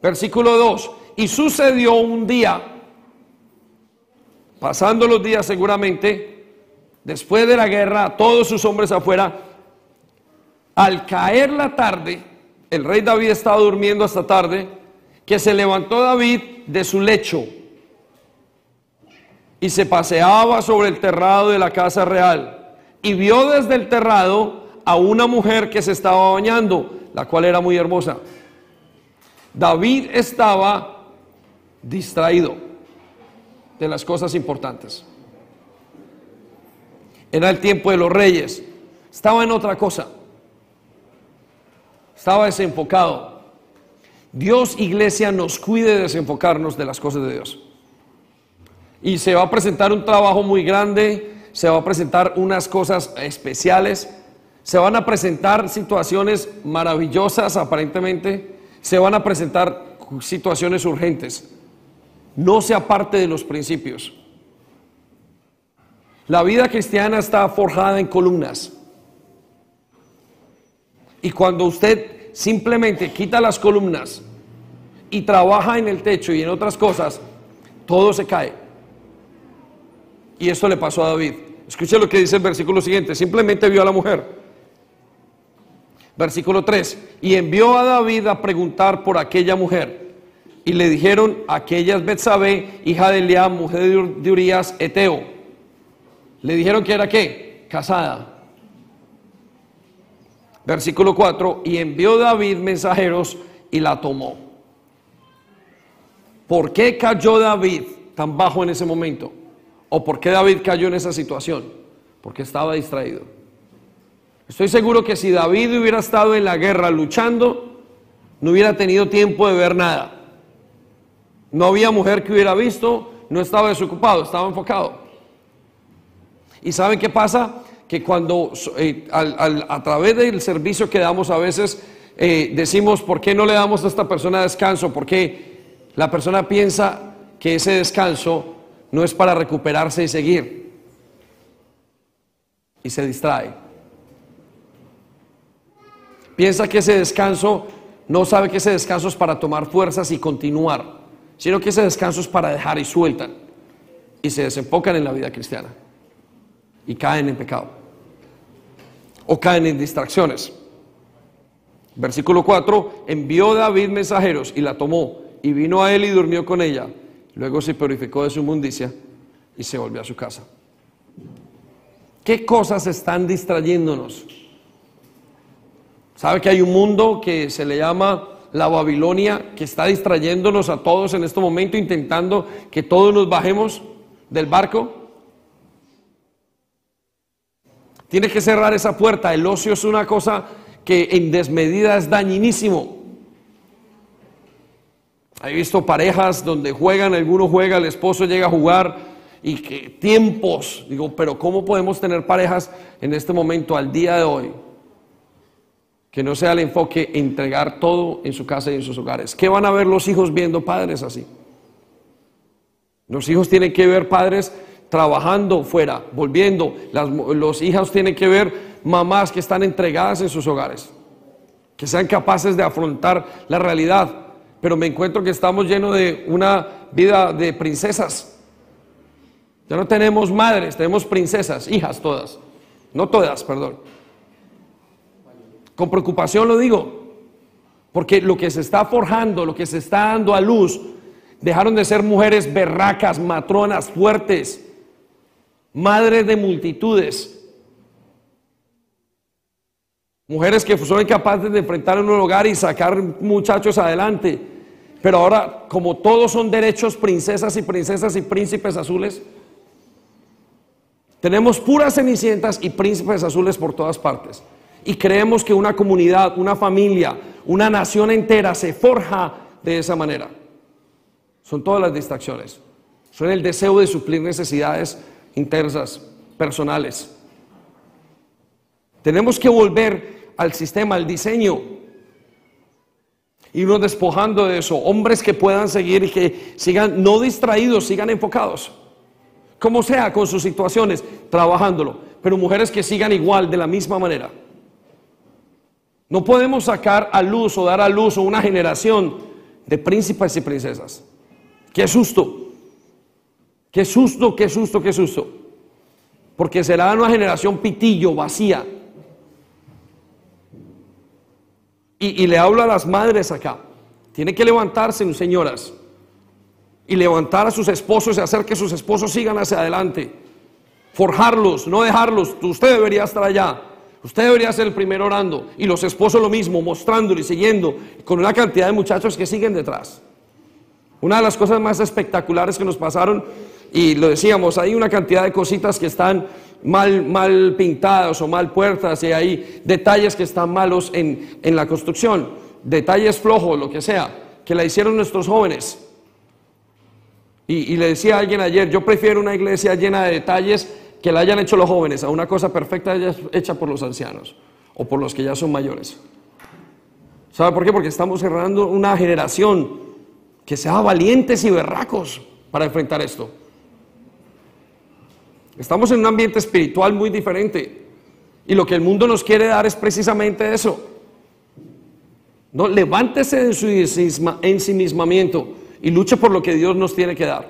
Versículo 2. Y sucedió un día, pasando los días seguramente, después de la guerra, todos sus hombres afuera, al caer la tarde, el rey David estaba durmiendo hasta tarde, que se levantó David de su lecho y se paseaba sobre el terrado de la casa real y vio desde el terrado a una mujer que se estaba bañando, la cual era muy hermosa. David estaba distraído de las cosas importantes. Era el tiempo de los reyes. Estaba en otra cosa. Estaba desenfocado. Dios, iglesia, nos cuide de desenfocarnos de las cosas de Dios. Y se va a presentar un trabajo muy grande se va a presentar unas cosas especiales, se van a presentar situaciones maravillosas aparentemente, se van a presentar situaciones urgentes. No se aparte de los principios. La vida cristiana está forjada en columnas. Y cuando usted simplemente quita las columnas y trabaja en el techo y en otras cosas, todo se cae. Y esto le pasó a David. Escuche lo que dice el versículo siguiente. Simplemente vio a la mujer. Versículo 3. Y envió a David a preguntar por aquella mujer. Y le dijeron, aquella es Betsabé, hija de Eliab, mujer de Urias, Eteo. Le dijeron que era qué? Casada. Versículo 4. Y envió David mensajeros y la tomó. ¿Por qué cayó David tan bajo en ese momento? ¿O por qué David cayó en esa situación? Porque estaba distraído. Estoy seguro que si David hubiera estado en la guerra luchando, no hubiera tenido tiempo de ver nada. No había mujer que hubiera visto, no estaba desocupado, estaba enfocado. ¿Y saben qué pasa? Que cuando eh, a través del servicio que damos a veces eh, decimos, ¿por qué no le damos a esta persona descanso? Porque la persona piensa que ese descanso no es para recuperarse y seguir. Y se distrae. Piensa que ese descanso, no sabe que ese descanso es para tomar fuerzas y continuar, sino que ese descanso es para dejar y sueltan. Y se desempocan en la vida cristiana. Y caen en pecado. O caen en distracciones. Versículo 4, envió David mensajeros y la tomó y vino a él y durmió con ella. Luego se purificó de su inmundicia y se volvió a su casa. ¿Qué cosas están distrayéndonos? ¿Sabe que hay un mundo que se le llama la Babilonia que está distrayéndonos a todos en este momento, intentando que todos nos bajemos del barco? Tiene que cerrar esa puerta. El ocio es una cosa que en desmedida es dañinísimo. He visto parejas donde juegan, alguno juega, el esposo llega a jugar y que tiempos, digo, pero ¿cómo podemos tener parejas en este momento, al día de hoy? Que no sea el enfoque entregar todo en su casa y en sus hogares. ¿Qué van a ver los hijos viendo padres así? Los hijos tienen que ver padres trabajando fuera, volviendo. Las, los hijos tienen que ver mamás que están entregadas en sus hogares, que sean capaces de afrontar la realidad pero me encuentro que estamos llenos de una vida de princesas. Ya no tenemos madres, tenemos princesas, hijas todas. No todas, perdón. Con preocupación lo digo, porque lo que se está forjando, lo que se está dando a luz, dejaron de ser mujeres berracas, matronas, fuertes, madres de multitudes. Mujeres que son incapaces de enfrentar un hogar y sacar muchachos adelante. Pero ahora, como todos son derechos, princesas y princesas y príncipes azules, tenemos puras cenicientas y príncipes azules por todas partes. Y creemos que una comunidad, una familia, una nación entera se forja de esa manera. Son todas las distracciones. Son el deseo de suplir necesidades internas, personales. Tenemos que volver al sistema, al diseño irnos despojando de eso. Hombres que puedan seguir y que sigan no distraídos, sigan enfocados. Como sea, con sus situaciones, trabajándolo. Pero mujeres que sigan igual, de la misma manera. No podemos sacar a luz o dar a luz una generación de príncipes y princesas. Qué susto. Qué susto, qué susto, qué susto. Porque será una generación pitillo, vacía Y, le hablo a las madres acá. Tiene que levantarse, señoras, y levantar a sus esposos y hacer que sus esposos sigan hacia adelante. Forjarlos, no dejarlos. Usted debería estar allá. Usted debería ser el primero orando. Y los esposos lo mismo, mostrándolo y siguiendo, con una cantidad de muchachos que siguen detrás. Una de las cosas más espectaculares que nos pasaron, y lo decíamos, hay una cantidad de cositas que están mal, mal pintadas o mal puertas y hay detalles que están malos en, la construcción, detalles flojos, lo que sea, que la hicieron nuestros jóvenes. Y, y, le decía a alguien ayer, yo prefiero una iglesia llena de detalles que la hayan hecho los jóvenes a una cosa perfecta hecha por los ancianos o por los que ya son mayores. ¿Sabe por qué? Porque estamos cerrando una generación que sea valientes y berracos para enfrentar esto. Estamos en un ambiente espiritual muy diferente y lo que el mundo nos quiere dar es precisamente eso. No, levántese de su ensimismamiento y luche por lo que Dios nos tiene que dar.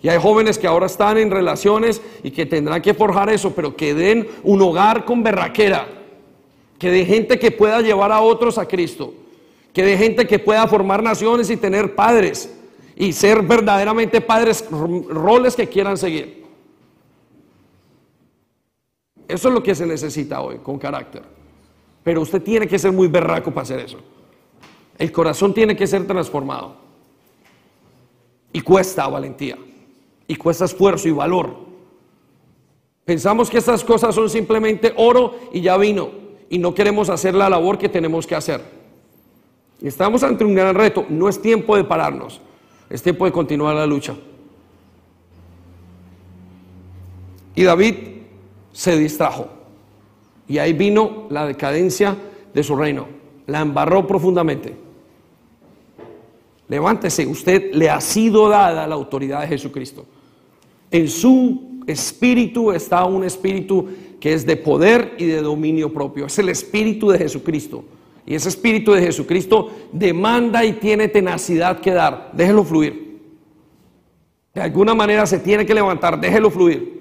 Y hay jóvenes que ahora están en relaciones y que tendrán que forjar eso, pero que den un hogar con berraquera, que de gente que pueda llevar a otros a Cristo, que de gente que pueda formar naciones y tener padres y ser verdaderamente padres, roles que quieran seguir. Eso es lo que se necesita hoy, con carácter. Pero usted tiene que ser muy berraco para hacer eso. El corazón tiene que ser transformado. Y cuesta valentía y cuesta esfuerzo y valor. Pensamos que estas cosas son simplemente oro y ya vino y no queremos hacer la labor que tenemos que hacer. Estamos ante un gran reto, no es tiempo de pararnos, es tiempo de continuar la lucha. Y David se distrajo y ahí vino la decadencia de su reino, la embarró profundamente. Levántese, usted le ha sido dada la autoridad de Jesucristo. En su espíritu está un espíritu que es de poder y de dominio propio. Es el espíritu de Jesucristo. Y ese espíritu de Jesucristo demanda y tiene tenacidad que dar. Déjelo fluir. De alguna manera se tiene que levantar. Déjelo fluir.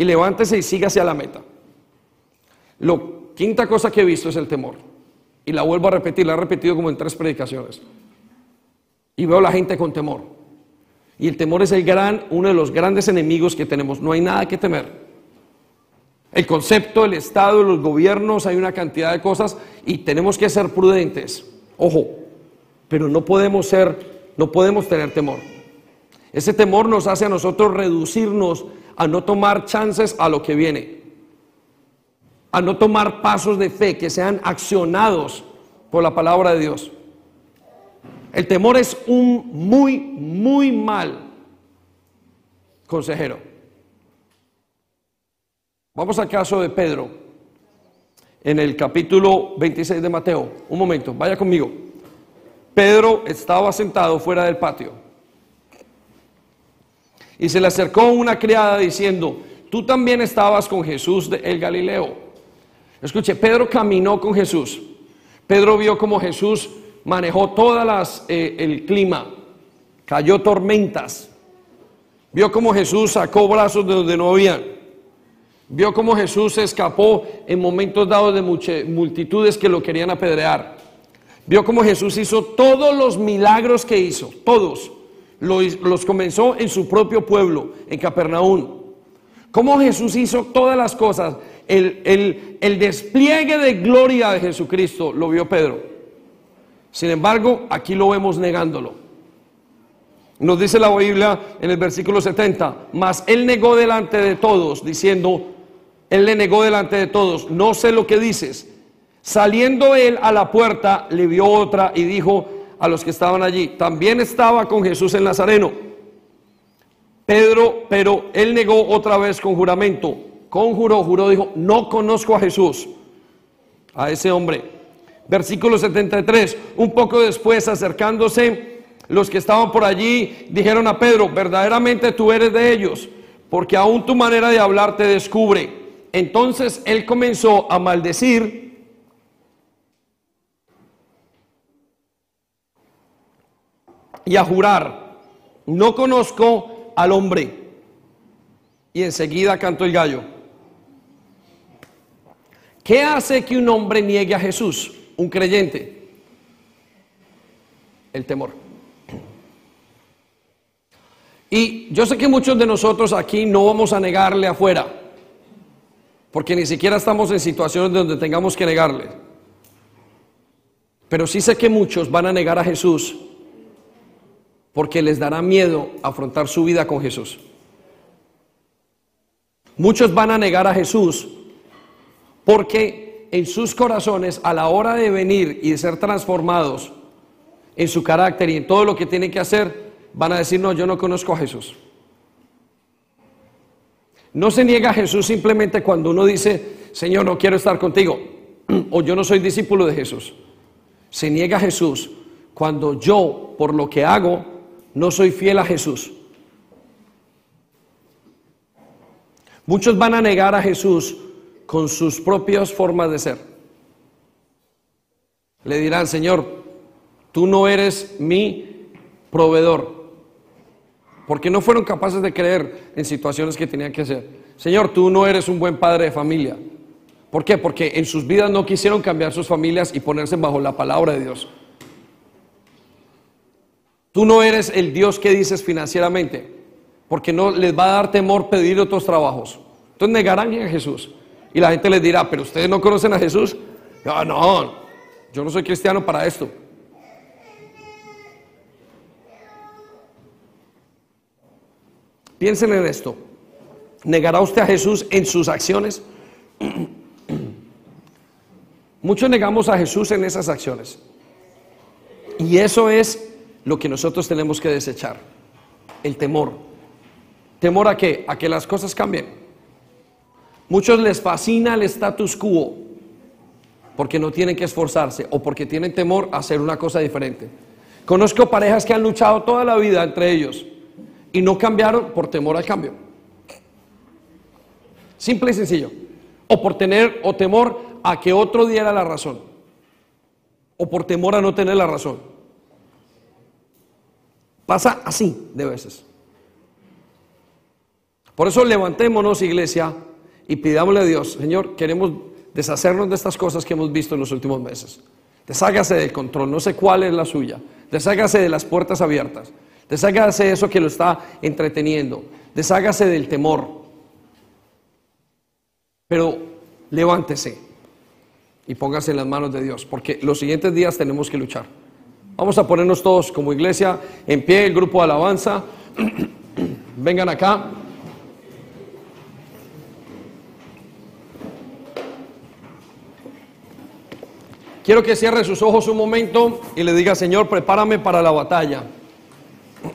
Y levántese y siga hacia la meta. Lo quinta cosa que he visto es el temor. Y la vuelvo a repetir, la he repetido como en tres predicaciones. Y veo a la gente con temor. Y el temor es el gran, uno de los grandes enemigos que tenemos. No hay nada que temer. El concepto, el Estado, los gobiernos, hay una cantidad de cosas y tenemos que ser prudentes. Ojo, pero no podemos ser, no podemos tener temor. Ese temor nos hace a nosotros reducirnos a no tomar chances a lo que viene, a no tomar pasos de fe que sean accionados por la palabra de Dios. El temor es un muy, muy mal consejero. Vamos al caso de Pedro, en el capítulo 26 de Mateo. Un momento, vaya conmigo. Pedro estaba sentado fuera del patio y se le acercó una criada diciendo, tú también estabas con Jesús el Galileo. Escuche, Pedro caminó con Jesús. Pedro vio como Jesús manejó todas las eh, el clima, cayó tormentas, vio cómo Jesús sacó brazos de donde no había, vio cómo Jesús se escapó en momentos dados de multitudes que lo querían apedrear, vio cómo Jesús hizo todos los milagros que hizo, todos, los, comenzó en su propio pueblo, en Capernaum. Cómo Jesús hizo todas las cosas, el, el despliegue de gloria de Jesucristo lo vio Pedro. Sin embargo, aquí lo vemos negándolo. Nos dice la Biblia en el versículo 70, mas él negó delante de todos, diciendo, él le negó delante de todos, no sé lo que dices. Saliendo él a la puerta, le vio otra y dijo a los que estaban allí, también estaba con Jesús el Nazareno. Pedro, pero él negó otra vez con juramento, conjuró, juró, dijo, no conozco a Jesús, a ese hombre. Versículo 73, un poco después acercándose, los que estaban por allí dijeron a Pedro, verdaderamente tú eres de ellos, porque aún tu manera de hablar te descubre. Entonces él comenzó a maldecir y a jurar, no conozco al hombre. Y enseguida cantó el gallo. ¿Qué hace que un hombre niegue a Jesús? un creyente? El temor. Y yo sé que muchos de nosotros aquí no vamos a negarle afuera, porque ni siquiera estamos en situaciones donde tengamos que negarle. Pero sí sé que muchos van a negar a Jesús porque les dará miedo afrontar su vida con Jesús. Muchos van a negar a Jesús porque en sus corazones a la hora de venir y de ser transformados en su carácter y en todo lo que tienen que hacer, van a decir, no, yo no conozco a Jesús. No se niega a Jesús simplemente cuando uno dice, Señor, no quiero estar contigo, o yo no soy discípulo de Jesús. Se niega a Jesús cuando yo, por lo que hago, no soy fiel a Jesús. Muchos van a negar a Jesús con sus propias formas de ser. Le dirán, Señor, tú no eres mi proveedor. Porque no fueron capaces de creer en situaciones que tenían que hacer. Señor, tú no eres un buen padre de familia. ¿Por qué? Porque en sus vidas no quisieron cambiar sus familias y ponerse bajo la palabra de Dios. Tú no eres el Dios que dices financieramente, porque no les va a dar temor pedir otros trabajos. Entonces negarán a Jesús. Y la gente les dirá, pero ustedes no conocen a Jesús. No, no, yo no soy cristiano para esto. Piensen en esto. ¿Negará usted a Jesús en sus acciones? Muchos negamos a Jesús en esas acciones. Y eso es lo que nosotros tenemos que desechar. El temor. ¿Temor a qué? A que las cosas cambien. Muchos les fascina el status quo porque no tienen que esforzarse o porque tienen temor a hacer una cosa diferente. Conozco parejas que han luchado toda la vida entre ellos y no cambiaron por temor al cambio. Simple y sencillo. O por tener o temor a que otro diera la razón. O por temor a no tener la razón. Pasa así de veces. Por eso levantémonos, iglesia, y pidámosle a Dios, Señor, queremos deshacernos de estas cosas que hemos visto en los últimos meses. Deshágase del control, no sé cuál es la suya. Deshágase de las puertas abiertas. Deshágase de eso que lo está entreteniendo. Deshágase del temor. Pero levántese y póngase en las manos de Dios, porque los siguientes días tenemos que luchar. Vamos a ponernos todos como iglesia en pie, el grupo de alabanza. Vengan acá. Quiero que cierre sus ojos un momento y le diga, Señor, prepárame para la batalla.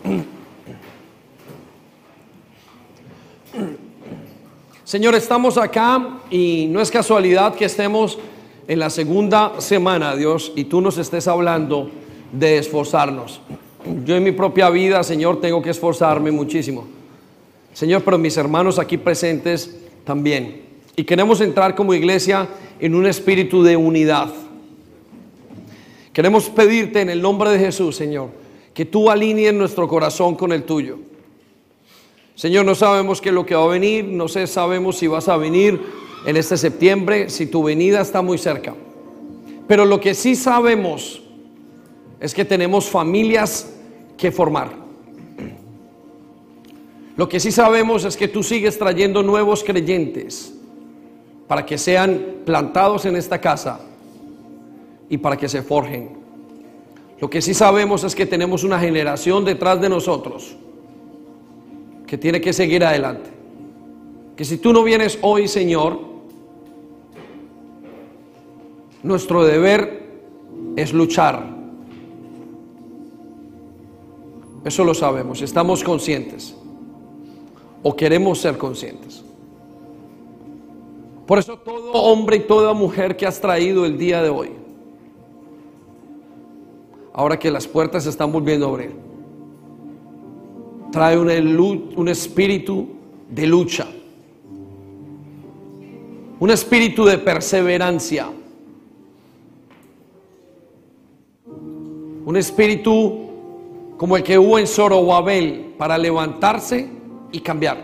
Señor, estamos acá y no es casualidad que estemos en la segunda semana, Dios, y tú nos estés hablando de esforzarnos. Yo en mi propia vida, Señor, tengo que esforzarme muchísimo. Señor, pero mis hermanos aquí presentes también. Y queremos entrar como iglesia en un espíritu de unidad. Queremos pedirte en el nombre de Jesús, Señor, que tú alinees nuestro corazón con el tuyo. Señor, no sabemos qué es lo que va a venir, no sé, sabemos si vas a venir en este septiembre, si tu venida está muy cerca. Pero lo que sí sabemos es que tenemos familias que formar. Lo que sí sabemos es que tú sigues trayendo nuevos creyentes para que sean plantados en esta casa y para que se forjen. Lo que sí sabemos es que tenemos una generación detrás de nosotros que tiene que seguir adelante. Que si tú no vienes hoy, Señor, nuestro deber es luchar. Eso lo sabemos, estamos conscientes o queremos ser conscientes. Por eso todo hombre y toda mujer que has traído el día de hoy, ahora que las puertas se están volviendo a abrir, trae un, un espíritu de lucha, un espíritu de perseverancia, un espíritu como el que hubo en Zorobabel para levantarse y cambiar.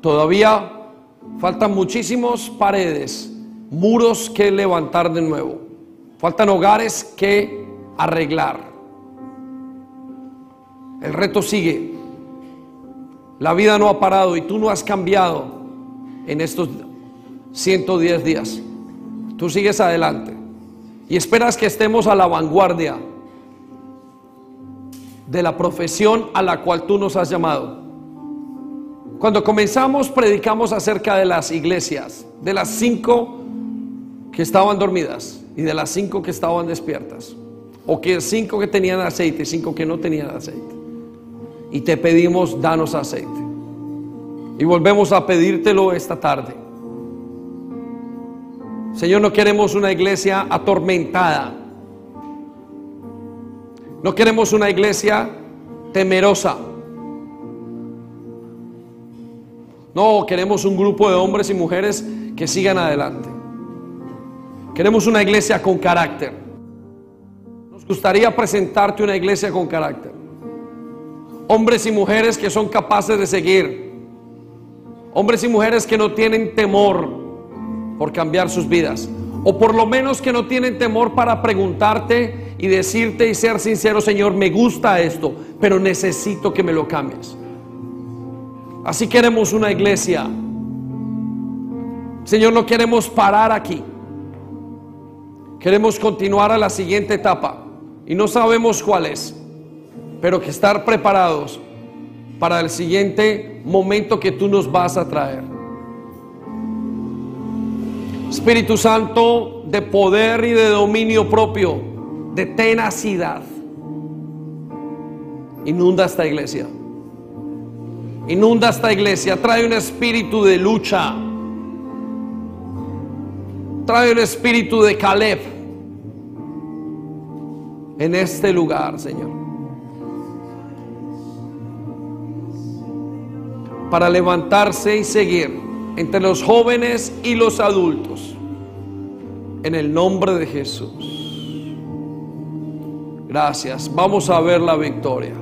Todavía faltan muchísimas paredes, muros que levantar de nuevo. Faltan hogares que arreglar. El reto sigue. La vida no ha parado y tú no has cambiado en estos 110 días. Tú sigues adelante y esperas que estemos a la vanguardia de la profesión a la cual tú nos has llamado. Cuando comenzamos predicamos acerca de las iglesias, de las cinco que estaban dormidas y de las cinco que estaban despiertas, o que cinco que tenían aceite cinco que no tenían aceite y te pedimos, danos aceite. Y volvemos a pedírtelo esta tarde. Señor, no queremos una iglesia atormentada. No queremos una iglesia temerosa. No, queremos un grupo de hombres y mujeres que sigan adelante. Queremos una iglesia con carácter. Nos gustaría presentarte una iglesia con carácter. Hombres y mujeres que son capaces de seguir. Hombres y mujeres que no tienen temor por cambiar sus vidas. O por lo menos que no tienen temor para preguntarte y decirte y ser sincero, Señor, me gusta esto, pero necesito que me lo cambies. Así queremos una iglesia. Señor, no queremos parar aquí. Queremos continuar a la siguiente etapa y no sabemos cuál es, pero que estar preparados para el siguiente momento que tú nos vas a traer. Espíritu Santo, de poder y de dominio propio, de tenacidad. Inunda esta iglesia. Inunda esta iglesia. Trae un espíritu de lucha. Trae un espíritu de Caleb en este lugar, Señor. Para levantarse y seguir entre los jóvenes y los adultos. En el nombre de Jesús. Gracias. Vamos a ver la victoria.